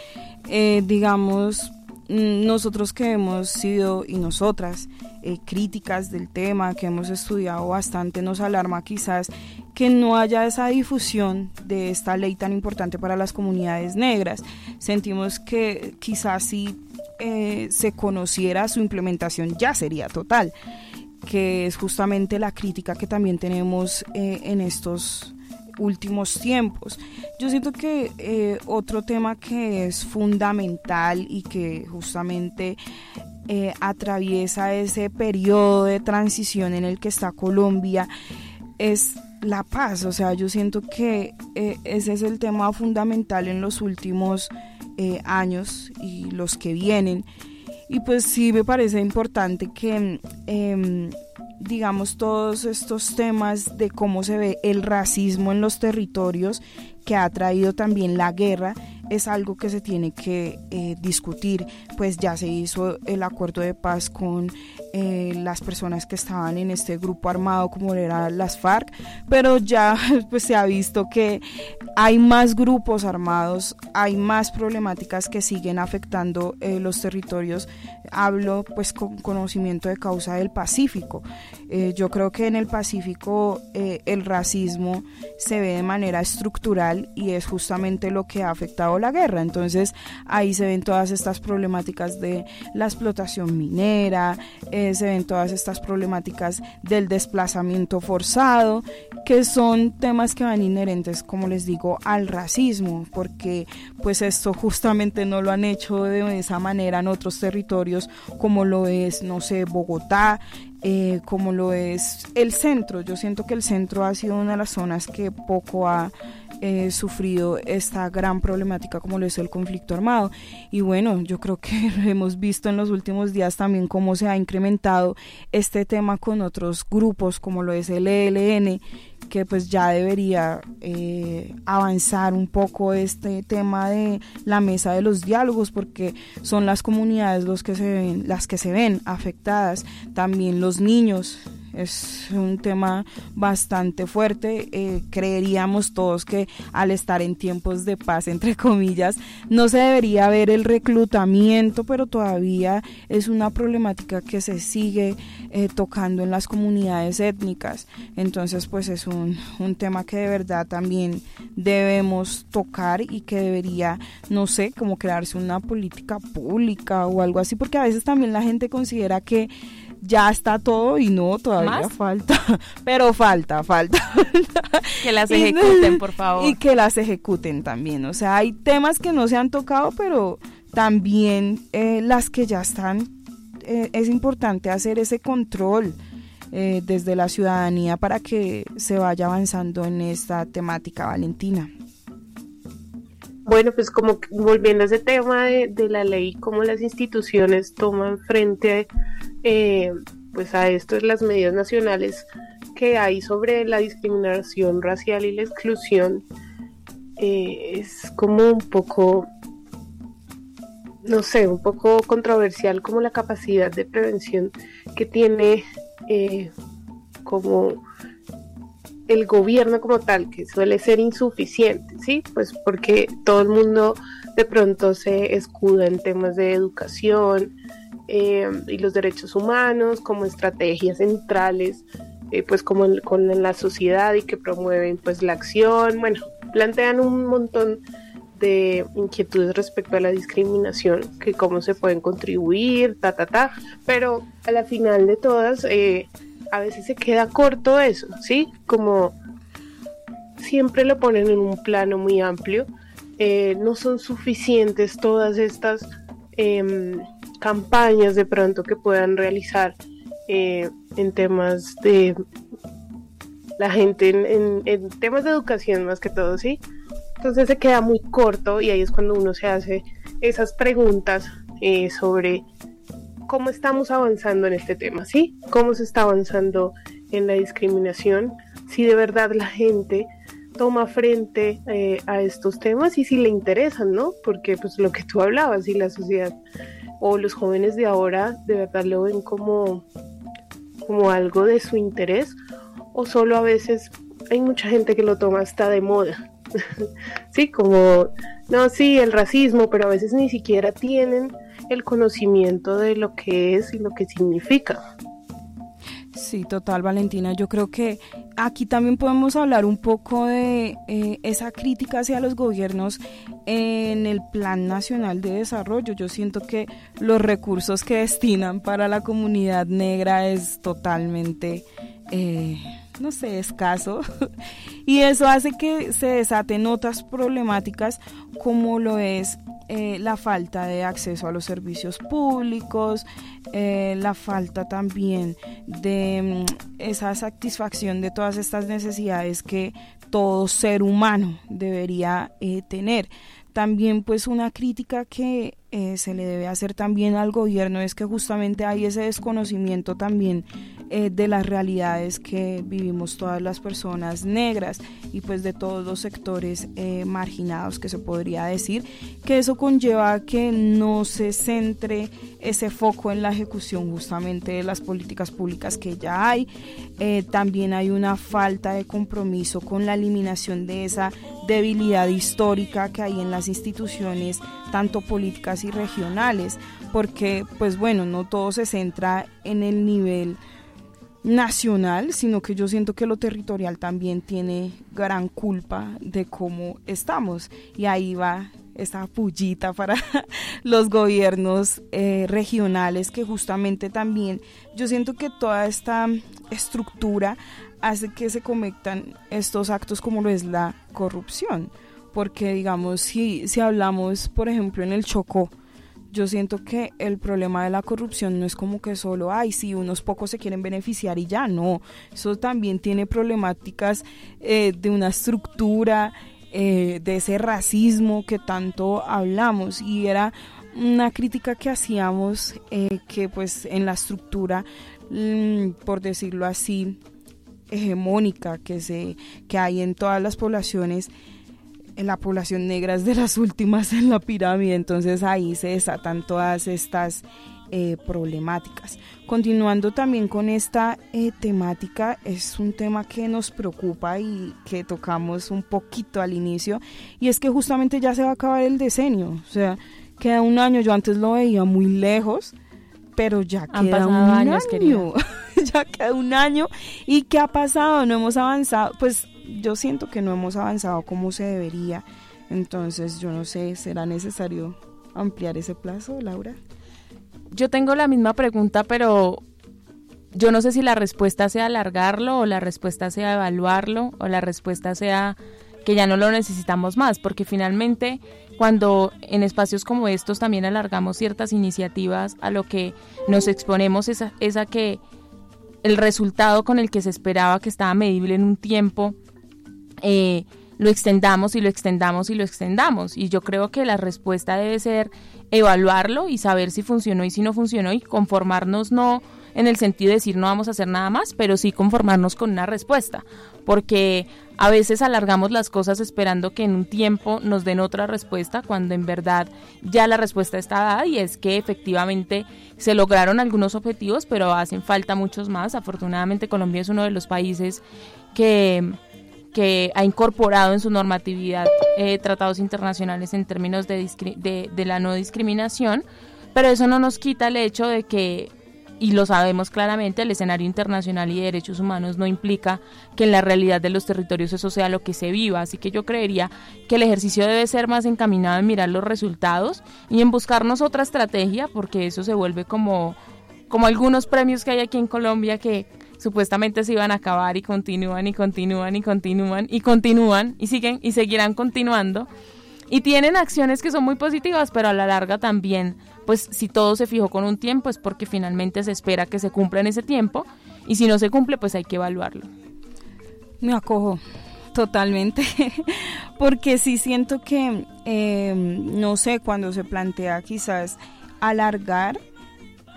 eh, digamos, nosotros que hemos sido y nosotras eh, críticas del tema, que hemos estudiado bastante, nos alarma quizás que no haya esa difusión de esta ley tan importante para las comunidades negras. Sentimos que quizás si eh, se conociera su implementación ya sería total, que es justamente la crítica que también tenemos eh, en estos últimos tiempos. Yo siento que eh, otro tema que es fundamental y que justamente eh, atraviesa ese periodo de transición en el que está Colombia es la paz. O sea, yo siento que eh, ese es el tema fundamental en los últimos años y los que vienen. Y pues sí me parece importante que em, digamos, todos estos temas de cómo se ve el racismo en los territorios que ha traído también la guerra es algo que se tiene que eh, discutir, pues ya se hizo el acuerdo de paz con eh, las personas que estaban en este grupo armado como eran las FARC, pero ya [LAUGHS] pues se ha visto que hay más grupos armados, hay más problemáticas que siguen afectando eh, los territorios. Hablo pues con conocimiento de causa del Pacífico. Yo creo que en el Pacífico el racismo se ve de manera estructural y es justamente lo que ha afectado la guerra. Entonces ahí se ven todas estas problemáticas de la explotación minera, eh, se ven todas estas problemáticas del desplazamiento forzado, que son temas que van inherentes, como les digo, al racismo, porque pues esto justamente no lo han hecho de esa manera en otros territorios como lo es, no sé, Bogotá, eh, como lo es el centro. Yo siento que el centro ha sido una de las zonas que poco ha eh, sufrido esta gran problemática como lo es el conflicto armado. Y bueno, yo creo que [LAUGHS] hemos visto en los últimos días también cómo se ha incrementado este tema con otros grupos como lo es el ELN que pues ya debería eh, avanzar un poco este tema de la mesa de los diálogos porque son las comunidades los que se ven, las que se ven afectadas, también los niños es un tema bastante fuerte. Eh, creeríamos todos que al estar en tiempos de paz, entre comillas, no se debería ver el reclutamiento, pero todavía es una problemática que se sigue eh, tocando en las comunidades étnicas. Entonces, pues es un, un tema que de verdad también debemos tocar y que debería, no sé, como crearse una política pública o algo así, porque a veces también la gente considera que ya está todo y no, todavía falta, [LAUGHS] pero falta, falta. [LAUGHS] Que las ejecuten, [LAUGHS] por favor. Y que las ejecuten también. O sea, hay temas que no se han tocado, pero también eh, las que ya están, eh, es importante hacer ese control. Eh, desde la ciudadanía para que se vaya avanzando en esta temática, Valentina. Bueno, pues como volviendo a ese tema de, la ley, cómo las instituciones toman frente eh, pues a esto, las medidas nacionales que hay sobre la discriminación racial y la exclusión, eh, es como un poco, no sé, un poco controversial como la capacidad de prevención que tiene eh, como el gobierno como tal, que suele ser insuficiente, ¿sí? Pues porque todo el mundo de pronto se escuda en temas de educación eh, y los derechos humanos como estrategias centrales, eh, pues como con la sociedad y que promueven pues la acción, bueno, plantean un montón de inquietudes respecto a la discriminación, que cómo se pueden contribuir, ta, ta, ta, pero a la final de todas, eh, a veces se queda corto eso, ¿sí? Como siempre lo ponen en un plano muy amplio, no son suficientes todas estas em, campañas de pronto que puedan realizar eh, en temas de la gente, en, temas de educación más que todo, ¿sí? Entonces se queda muy corto y ahí es cuando uno se hace esas preguntas eh, sobre cómo estamos avanzando en este tema, ¿sí? Cómo se está avanzando en la discriminación, si de verdad la gente toma frente eh, a estos temas y si le interesan, ¿no? Porque pues lo que tú hablabas, y la sociedad o los jóvenes de ahora de verdad lo ven como, como algo de su interés o solo a veces hay mucha gente que lo toma hasta de moda. [LAUGHS] sí, como, no, sí, el racismo, pero a veces ni siquiera tienen el conocimiento de lo que es y lo que significa. Sí, total, Valentina. Yo creo que aquí también podemos hablar un poco de eh, esa crítica hacia los gobiernos en el Plan Nacional de Desarrollo. Yo siento que los recursos que destinan para la comunidad negra es totalmente... Eh, no sé, escaso. [LAUGHS] y eso hace que se desaten otras problemáticas como lo es eh, la falta de acceso a los servicios públicos, eh, la falta también de mm, esa satisfacción de todas estas necesidades que todo ser humano debería eh, tener. También pues una crítica que eh, se le debe hacer también al gobierno es que justamente hay ese desconocimiento también eh, de las realidades que vivimos todas las personas negras y pues de todos los sectores eh, marginados que se podría decir que eso conlleva que no se centre ese foco en la ejecución justamente de las políticas públicas que ya hay. También hay una falta de compromiso con la eliminación de esa debilidad histórica que hay en las instituciones tanto políticas y regionales, porque pues bueno, no todo se centra en el nivel nacional, sino que yo siento que lo territorial también tiene gran culpa de cómo estamos. Y ahí va esta pullita para [LAUGHS] los gobiernos eh, regionales que justamente también yo siento que toda esta estructura hace que se cometan estos actos como lo es la corrupción porque digamos, si, si hablamos, por ejemplo, en el Chocó, yo siento que el problema de la corrupción no es como que solo, ay, si unos pocos se quieren beneficiar y ya, no, eso también tiene problemáticas eh, de una estructura, eh, de ese racismo que tanto hablamos. Y era una crítica que hacíamos eh, que pues en la estructura, mm, por decirlo así, hegemónica que, se, que hay en todas las poblaciones, la población negra es de las [LAUGHS] últimas en la pirámide, entonces ahí se desatan todas estas eh, problemáticas. Continuando también con esta eh, temática, es un tema que nos preocupa y que tocamos un poquito al inicio, y es que justamente ya se va a acabar el decenio, o sea, queda un año, yo antes lo veía muy lejos, pero ya queda un año, [LAUGHS] ya queda un año, y ¿qué ha pasado? No hemos avanzado, pues yo siento que no hemos avanzado como se debería. Entonces, yo no sé, ¿será necesario ampliar ese plazo, Laura? Yo tengo la misma pregunta, pero yo no sé si la respuesta sea alargarlo o la respuesta sea evaluarlo o la respuesta sea que ya no lo necesitamos más, porque finalmente cuando en espacios como estos también alargamos ciertas iniciativas, a lo que nos exponemos es a que el resultado con el que se esperaba que estaba medible en un tiempo eh, lo extendamos y lo extendamos y lo extendamos. Y yo creo que la respuesta debe ser evaluarlo y saber si funcionó y si no funcionó y conformarnos no en el sentido de decir no vamos a hacer nada más, pero sí conformarnos con una respuesta, porque a veces alargamos las cosas esperando que en un tiempo nos den otra respuesta cuando en verdad ya la respuesta está dada y es que efectivamente se lograron algunos objetivos, pero hacen falta muchos más. Afortunadamente Colombia es uno de los países que que ha incorporado en su normatividad eh, tratados internacionales en términos de, de, la no discriminación, pero eso no nos quita el hecho de que, y lo sabemos claramente, el escenario internacional y de derechos humanos no implica que en la realidad de los territorios eso sea lo que se viva, así que yo creería que el ejercicio debe ser más encaminado en mirar los resultados y en buscarnos otra estrategia, porque eso se vuelve como como algunos premios que hay aquí en Colombia que supuestamente se iban a acabar y continúan y continúan y continúan y continúan y siguen y seguirán continuando. Y tienen acciones que son muy positivas, pero a la larga también, pues si todo se fijó con un tiempo es porque finalmente se espera que se cumpla en ese tiempo y si no se cumple pues hay que evaluarlo. Me acojo totalmente, [LAUGHS] porque sí siento que, eh, no sé, cuando se plantea quizás alargar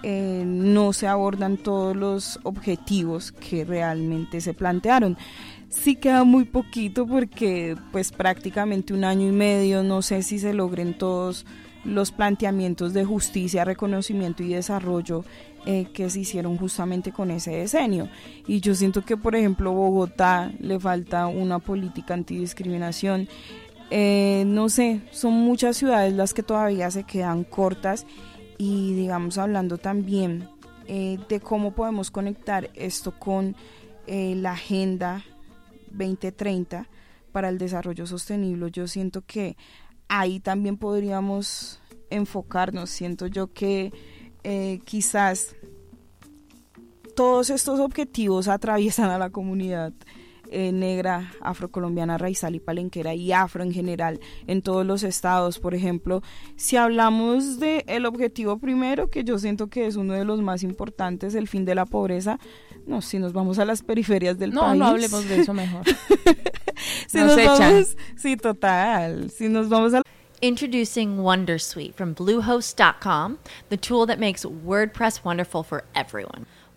eh, no se abordan todos los objetivos que realmente se plantearon. Sí queda muy poquito porque pues prácticamente un año y medio, no sé si se logren todos los planteamientos de justicia, reconocimiento y desarrollo eh, que se hicieron justamente con ese decenio. Y yo siento que, por ejemplo, Bogotá le falta una política antidiscriminación. Eh, no sé, son muchas ciudades las que todavía se quedan cortas y digamos hablando también eh, de cómo podemos conectar esto con eh, la Agenda 2030 para el desarrollo sostenible, yo siento que ahí también podríamos enfocarnos, siento yo que eh, quizás todos estos objetivos atraviesan a la comunidad eh, negra, afrocolombiana, raizal y palenquera y afro en general en todos los estados. Por ejemplo, si hablamos de el objetivo primero, que yo siento que es uno de los más importantes, el fin de la pobreza, no, si nos vamos a las periferias del país. No, no hablemos de eso mejor. [LAUGHS] si nos, vamos, sí, total. Si nos vamos a Introducing Wondersuite from Bluehost.com, the tool that makes WordPress wonderful for everyone.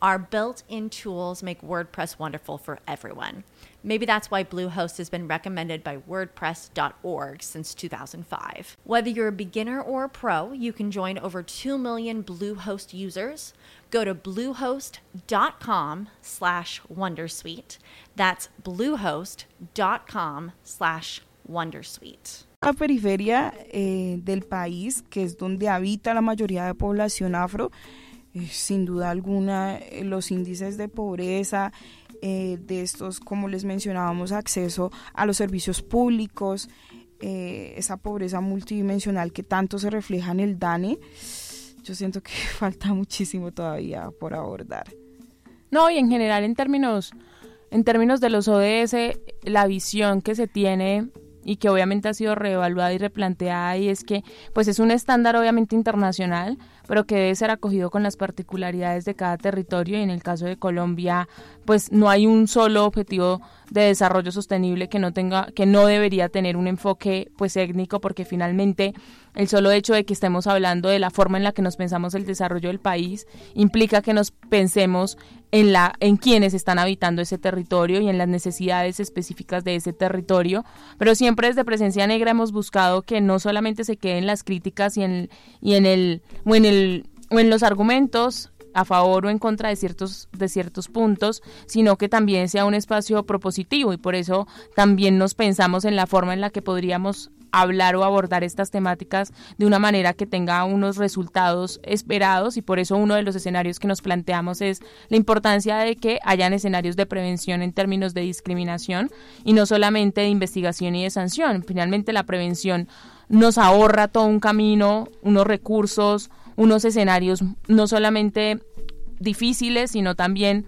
our built in tools make WordPress wonderful for everyone. Maybe that's why Bluehost has been recommended by WordPress.org since 2005. Whether you're a beginner or a pro, you can join over 2 million Bluehost users. Go to bluehost.com slash wondersuite. That's bluehost.com slash wondersuite. La periferia eh, del país, que es donde habita la mayoría de población afro, eh, sin duda alguna eh, los índices de pobreza, eh, de estos, como les mencionábamos, acceso a los servicios públicos, eh, esa pobreza multidimensional que tanto se refleja en el DANE, yo siento que [LAUGHS] falta muchísimo todavía por abordar. No, y en general en términos, en términos de los ODS, la visión que se tiene y que obviamente ha sido reevaluada y replanteada y es que pues es un estándar obviamente internacional, pero que debe ser acogido con las particularidades de cada territorio y en el caso de Colombia pues no hay un solo objetivo de desarrollo sostenible que no tenga que no debería tener un enfoque pues étnico porque finalmente el solo hecho de que estemos hablando de la forma en la que nos pensamos el desarrollo del país implica que nos pensemos en la en quienes están habitando ese territorio y en las necesidades específicas de ese territorio, pero siempre desde Presencia Negra hemos buscado que no solamente se queden las críticas y en y en el o en el o en los argumentos a favor o en contra de ciertos, de ciertos puntos, sino que también sea un espacio propositivo y por eso también nos pensamos en la forma en la que podríamos hablar o abordar estas temáticas de una manera que tenga unos resultados esperados y por eso uno de los escenarios que nos planteamos es la importancia de que hayan escenarios de prevención en términos de discriminación y no solamente de investigación y de sanción. Finalmente la prevención nos ahorra todo un camino, unos recursos, unos escenarios no solamente difíciles, sino también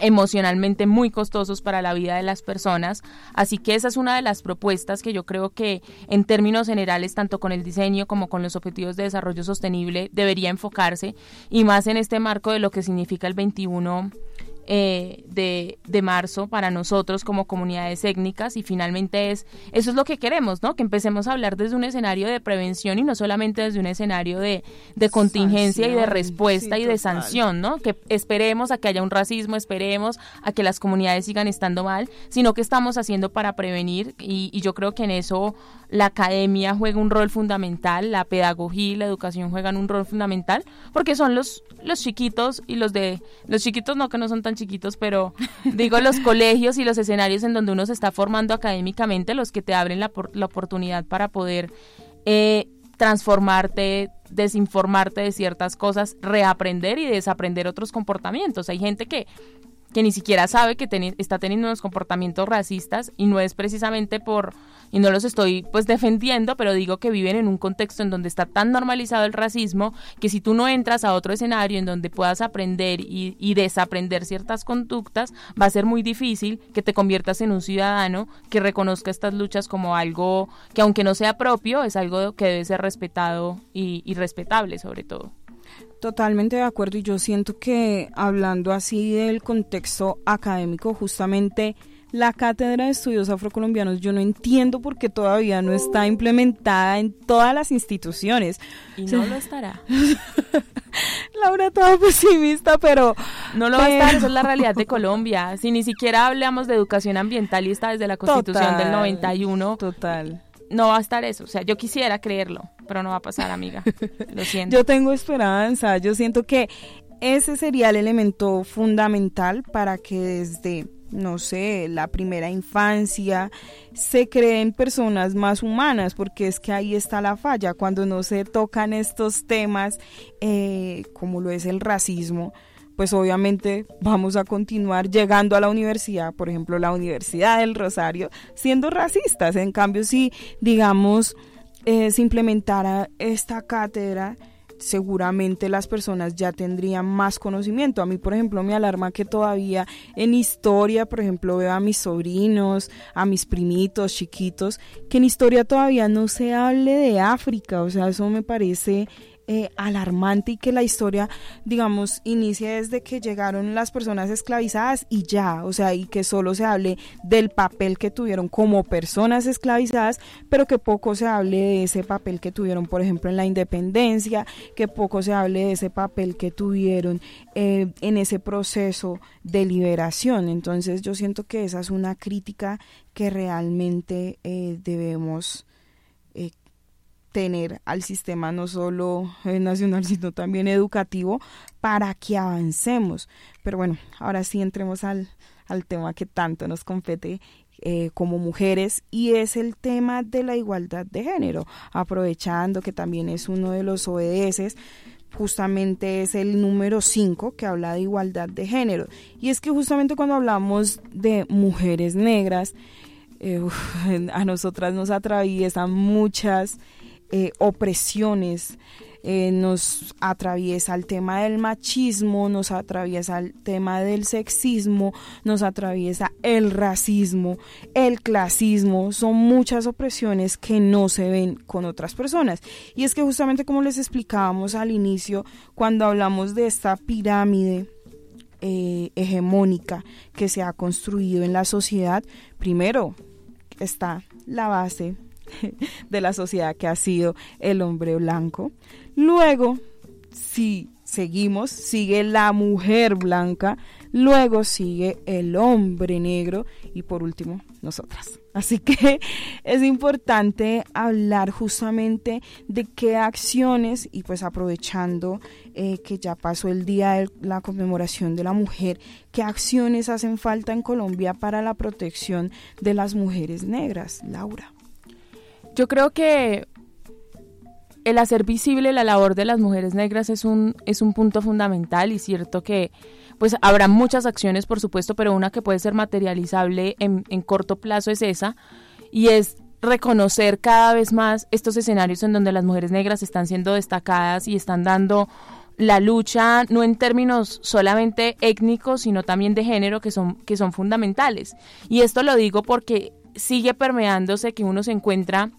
emocionalmente muy costosos para la vida de las personas. Así que esa es una de las propuestas que yo creo que en términos generales, tanto con el diseño como con los objetivos de desarrollo sostenible, debería enfocarse y más en este marco de lo que significa el 21 eh, de, de, marzo para nosotros como comunidades étnicas y finalmente es eso es lo que queremos, ¿no? Que empecemos a hablar desde un escenario de prevención y no solamente desde un escenario de, de contingencia y de respuesta y de sanción, ¿no? Que esperemos a que haya un racismo, esperemos a que las comunidades sigan estando mal, sino que estamos haciendo para prevenir y, y yo creo que en eso la academia juega un rol fundamental, la pedagogía y la educación juegan un rol fundamental, porque son los, los chiquitos y los de, los chiquitos no que no son tan chiquitos, pero digo los [LAUGHS] colegios y los escenarios en donde uno se está formando académicamente, los que te abren la, la oportunidad para poder eh, transformarte, desinformarte de ciertas cosas, reaprender y desaprender otros comportamientos. Hay gente que que ni siquiera sabe que está teniendo unos comportamientos racistas y no es precisamente por, y no los estoy pues defendiendo, pero digo que viven en un contexto en donde está tan normalizado el racismo que si tú no entras a otro escenario en donde puedas aprender y, y desaprender ciertas conductas, va a ser muy difícil que te conviertas en un ciudadano que reconozca estas luchas como algo que aunque no sea propio, es algo que debe ser respetado y, y respetable sobre todo. Totalmente de acuerdo y yo siento que hablando así del contexto académico, justamente la cátedra de estudios afrocolombianos yo no entiendo por qué todavía no está implementada en todas las instituciones. Y no lo estará. [LAUGHS] Laura toda pesimista, pero no lo va a estar, eso es la realidad de [LAUGHS] Colombia. Si ni siquiera hablamos de educación ambiental y está desde la Constitución del 91. Total. No va a estar eso, o sea, yo quisiera creerlo pero no va a pasar, amiga. [LAUGHS] Lo siento. Yo tengo esperanza. Yo siento que ese sería el elemento fundamental para que desde no sé, la primera infancia, se creen personas más humanas, porque es que ahí está la falla, cuando no se tocan estos temas, eh, como lo es el racismo, pues obviamente vamos a continuar llegando a la universidad, por ejemplo, la Universidad del Rosario, siendo racistas. En cambio, si, digamos, eh, se implementara esta cátedra, seguramente las personas ya tendrían más conocimiento. A mí, por ejemplo, me alarma que todavía en historia, por ejemplo, veo a mis sobrinos, a mis primitos chiquitos, que en historia todavía no se hable de África. O sea, eso me parece eh, alarmante y que la historia, digamos, inicie desde que llegaron las personas esclavizadas y ya, o sea, y que solo se hable del papel que tuvieron como personas esclavizadas, pero que poco se hable de ese papel que tuvieron, por ejemplo, en la independencia, que poco se hable de ese papel que tuvieron eh, en ese proceso de liberación. Entonces yo siento que esa es una crítica que realmente eh, debemos tener al sistema no solo eh, nacional, [LAUGHS] sino también educativo para que avancemos. Pero bueno, ahora sí entremos al, al tema que tanto nos compete eh, como mujeres y es el tema de la igualdad de género, aprovechando que también es uno de los ODS justamente es el número 5 que habla de igualdad de género. Y es que justamente cuando hablamos de mujeres negras, eh, [LAUGHS] a nosotras nos atraviesan muchas eh, opresiones, eh, nos atraviesa el tema del machismo, nos atraviesa el tema del sexismo, nos atraviesa el racismo, el clasismo, son muchas opresiones que no se ven con otras personas. Y es que justamente como les explicábamos al inicio, cuando hablamos de esta pirámide, eh, hegemónica que se ha construido en la sociedad, primero está la base [LAUGHS] de la sociedad que ha sido el hombre blanco. Luego, si seguimos, sigue la mujer blanca, luego sigue el hombre negro y por último nosotras. Así que [LAUGHS] es importante hablar justamente de qué acciones y pues aprovechando eh, que ya pasó el día de la conmemoración de la mujer, qué acciones hacen falta en Colombia para la protección de las mujeres negras, Laura. Yo creo que el hacer visible la labor de las mujeres negras es un, es un punto fundamental y cierto que pues habrá muchas acciones, por supuesto, pero una que puede ser materializable en, en corto plazo es esa y es reconocer cada vez más estos escenarios en donde las mujeres negras están siendo destacadas y están dando la lucha no en términos solamente étnicos, sino también de género que son que son fundamentales. Y esto lo digo porque sigue permeándose que uno se encuentra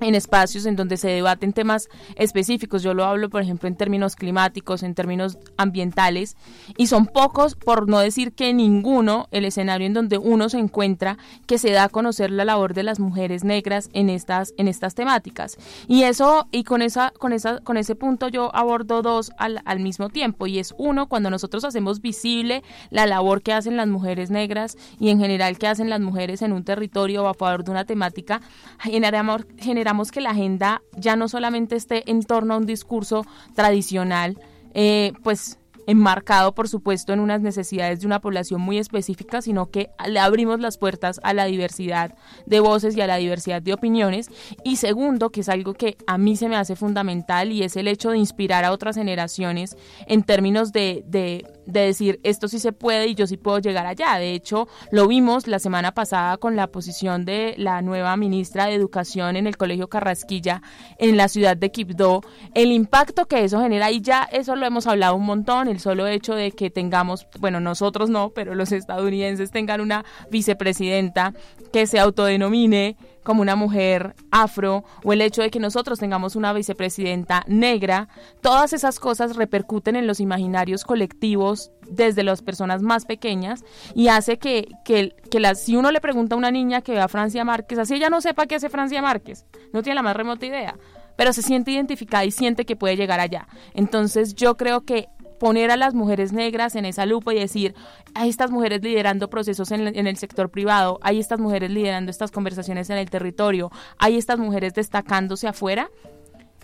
en espacios en donde se debaten temas específicos. Yo lo hablo, por ejemplo, en términos climáticos, en términos ambientales, y son pocos, por no decir que ninguno, el escenario en donde uno se encuentra que se da a conocer la labor de las mujeres negras en estas, en estas temáticas. Y eso, y con esa, con esa, con ese punto yo abordo dos al, al mismo tiempo, y es uno, cuando nosotros hacemos visible la labor que hacen las mujeres negras y en general que hacen las mujeres en un territorio o a favor de una temática, generamos, generamos esperamos que la agenda ya no solamente esté en torno a un discurso tradicional, eh, pues enmarcado, por supuesto, en unas necesidades de una población muy específica, sino que le abrimos las puertas a la diversidad de voces y a la diversidad de opiniones. Y segundo, que es algo que a mí se me hace fundamental y es el hecho de inspirar a otras generaciones en términos de, de, decir esto sí se puede y yo sí puedo llegar allá. De hecho, lo vimos la semana pasada con la posición de la nueva ministra de Educación en el Colegio Carrasquilla en la ciudad de Quibdó, el impacto que eso genera y ya eso lo hemos hablado un montón el solo hecho de que tengamos, bueno, nosotros no, pero los estadounidenses tengan una vicepresidenta que se autodenomine como una mujer afro o el hecho de que nosotros tengamos una vicepresidenta negra, todas esas cosas repercuten en los imaginarios colectivos desde las personas más pequeñas y hace que, que, que si uno le pregunta a una niña que ve a Francia Márquez, así ella no sepa qué hace Francia Márquez, no tiene la más remota idea pero se siente identificada y siente que puede llegar allá. Entonces yo creo que poner a las mujeres negras en esa lupa y decir, hay estas mujeres liderando procesos en, el sector privado, hay estas mujeres liderando estas conversaciones en el territorio, hay estas mujeres destacándose afuera,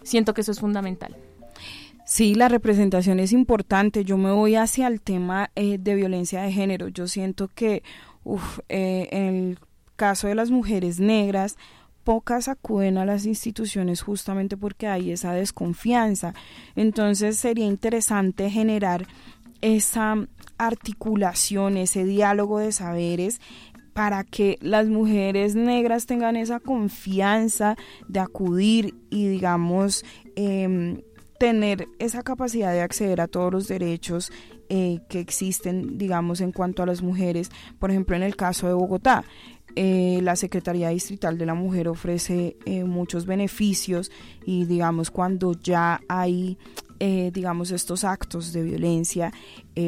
siento que eso es fundamental. Sí, la representación es importante. Yo me voy hacia el tema eh, de violencia de género. Yo siento que uf, eh, en el caso de las mujeres negras, pocas acuden a las instituciones justamente porque hay esa desconfianza. Entonces sería interesante generar esa articulación, ese diálogo de saberes para que las mujeres negras tengan esa confianza de acudir y digamos eh, tener esa capacidad de acceder a todos los derechos eh, que existen digamos en cuanto a las mujeres por ejemplo en el caso de Bogotá eh, la Secretaría Distrital de la Mujer ofrece eh, muchos beneficios y digamos cuando ya hay eh, digamos estos actos de violencia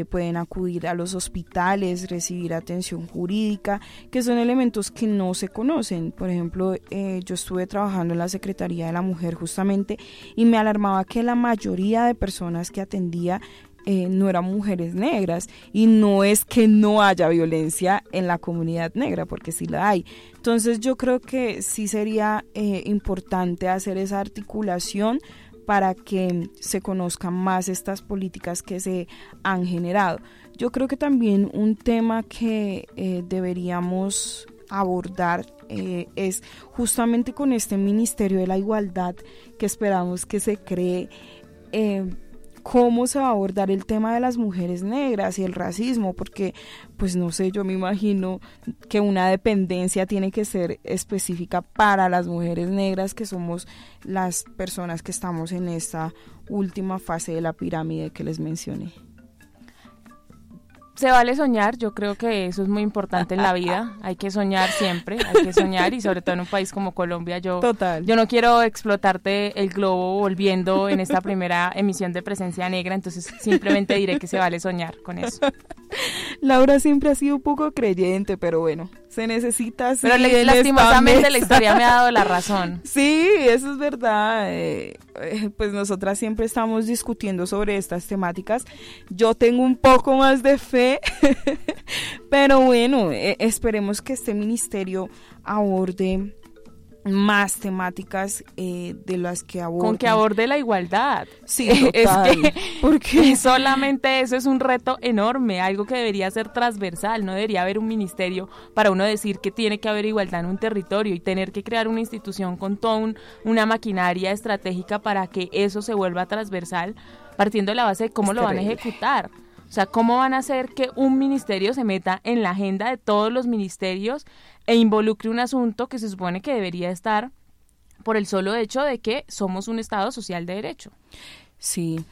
pueden acudir a los hospitales, recibir atención jurídica, que son elementos que no se conocen. Por ejemplo, yo estuve trabajando en la Secretaría de la Mujer justamente y me alarmaba que la mayoría de personas que atendía eh, no eran mujeres negras y no es que no haya violencia en la comunidad negra, porque sí la hay. Entonces yo creo que sí sería eh, importante hacer esa articulación para que se conozcan más estas políticas que se han generado. Yo creo que también un tema que eh, deberíamos abordar es justamente con este Ministerio de la Igualdad que esperamos que se cree cómo se va a abordar el tema de las mujeres negras y el racismo, porque pues no sé, yo me imagino que una dependencia tiene que ser específica para las mujeres negras, que somos las personas que estamos en esta última fase de la pirámide que les mencioné se vale soñar, yo creo que eso es muy importante en la vida, [LAUGHS] hay que soñar siempre, hay que soñar y sobre todo en un país como Colombia, yo, yo no quiero explotarte el globo volviendo en esta primera emisión de Presencia Negra, entonces simplemente diré que se vale soñar con eso. [LAUGHS] Laura siempre ha sido un poco creyente, pero bueno, se necesita... Pero lastimosamente la historia me ha dado la razón. [LAUGHS] Sí, eso es verdad. Eh, eh, pues nosotras siempre estamos discutiendo sobre estas temáticas. Yo tengo un poco más de fe, [LAUGHS] pero bueno, eh, esperemos que este ministerio aborde más temáticas eh, de las que aborde. Con que aborde la igualdad. Sí, [LAUGHS] total. [LAUGHS] es porque [LAUGHS] solamente eso es un reto enorme, algo que debería ser transversal, no debería haber un ministerio para uno decir que tiene que haber igualdad en un territorio y tener que crear una institución con toda una maquinaria estratégica para que eso se vuelva transversal, partiendo de la base de cómo lo van a ejecutar. O sea, ¿cómo van a hacer que un ministerio se meta en la agenda de todos los ministerios e involucre un asunto que se supone que debería estar por el solo hecho de que somos un Estado social de derecho? Sí,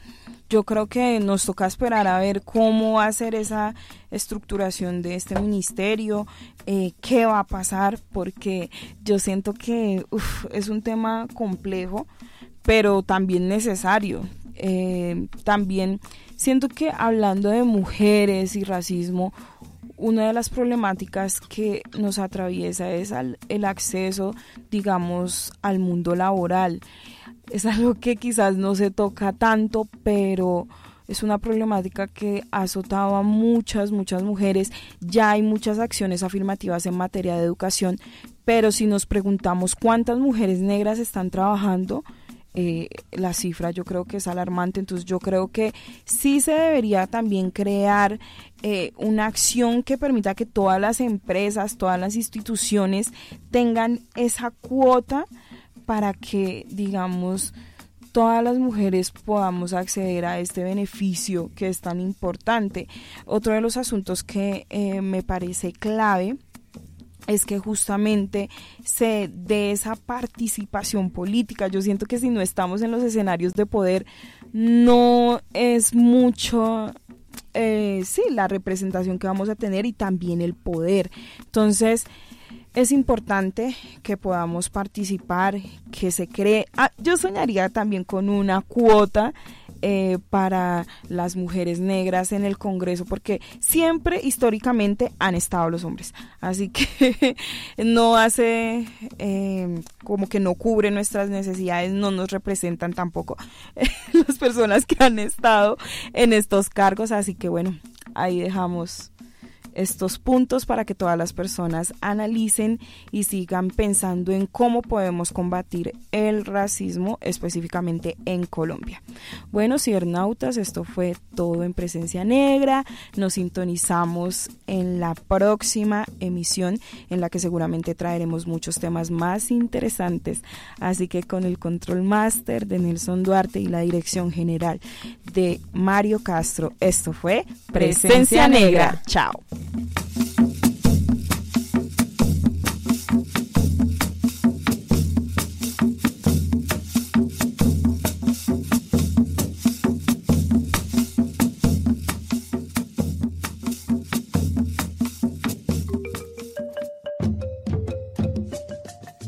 yo creo que nos toca esperar a ver cómo va a ser esa estructuración de este ministerio, eh, qué va a pasar, porque yo siento que es un tema complejo, pero también necesario. Eh, también siento que hablando de mujeres y racismo, una de las problemáticas que nos atraviesa es el acceso, digamos, al mundo laboral. Es algo que quizás no se toca tanto, pero es una problemática que ha azotado a muchas, muchas mujeres. Ya hay muchas acciones afirmativas en materia de educación, pero si nos preguntamos cuántas mujeres negras están trabajando, eh, la cifra yo creo que es alarmante, entonces yo creo que sí se debería también crear eh, una acción que permita que todas las empresas, todas las instituciones tengan esa cuota para que, digamos, todas las mujeres podamos acceder a este beneficio que es tan importante. Otro de los asuntos que eh, me parece clave es que justamente se dé esa participación política. Yo siento que si no estamos en los escenarios de poder, no es mucho, eh, sí, la representación que vamos a tener y también el poder. Entonces, es importante que podamos participar, que se cree. Ah, yo soñaría también con una cuota eh, para las mujeres negras en el Congreso, porque siempre históricamente han estado los hombres. Así que [LAUGHS] no hace eh, como que no cubre nuestras necesidades, no nos representan tampoco [LAUGHS] las personas que han estado en estos cargos. Así que bueno, ahí dejamos estos puntos para que todas las personas analicen y sigan pensando en cómo podemos combatir el racismo específicamente en Colombia. Bueno, cibernautas, esto fue todo en presencia negra. Nos sintonizamos en la próxima emisión en la que seguramente traeremos muchos temas más interesantes. Así que con el control máster de Nelson Duarte y la dirección general de Mario Castro, esto fue Presencia, Negra. Chao.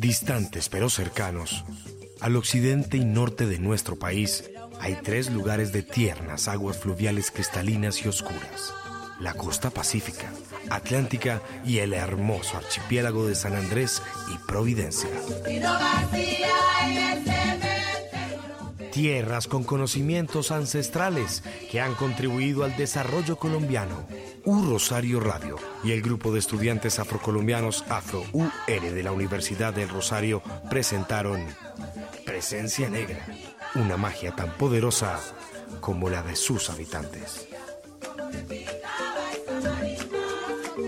Distantes pero cercanos, al occidente y norte de nuestro país hay tres lugares de tiernas aguas fluviales cristalinas y oscuras. La costa pacífica, atlántica y el hermoso archipiélago de San Andrés y Providencia. Tierras con conocimientos ancestrales que han contribuido al desarrollo colombiano. U Rosario Radio y el grupo de estudiantes afrocolombianos Afro-UR de la Universidad del Rosario presentaron Presencia Negra, una magia tan poderosa como la de sus habitantes.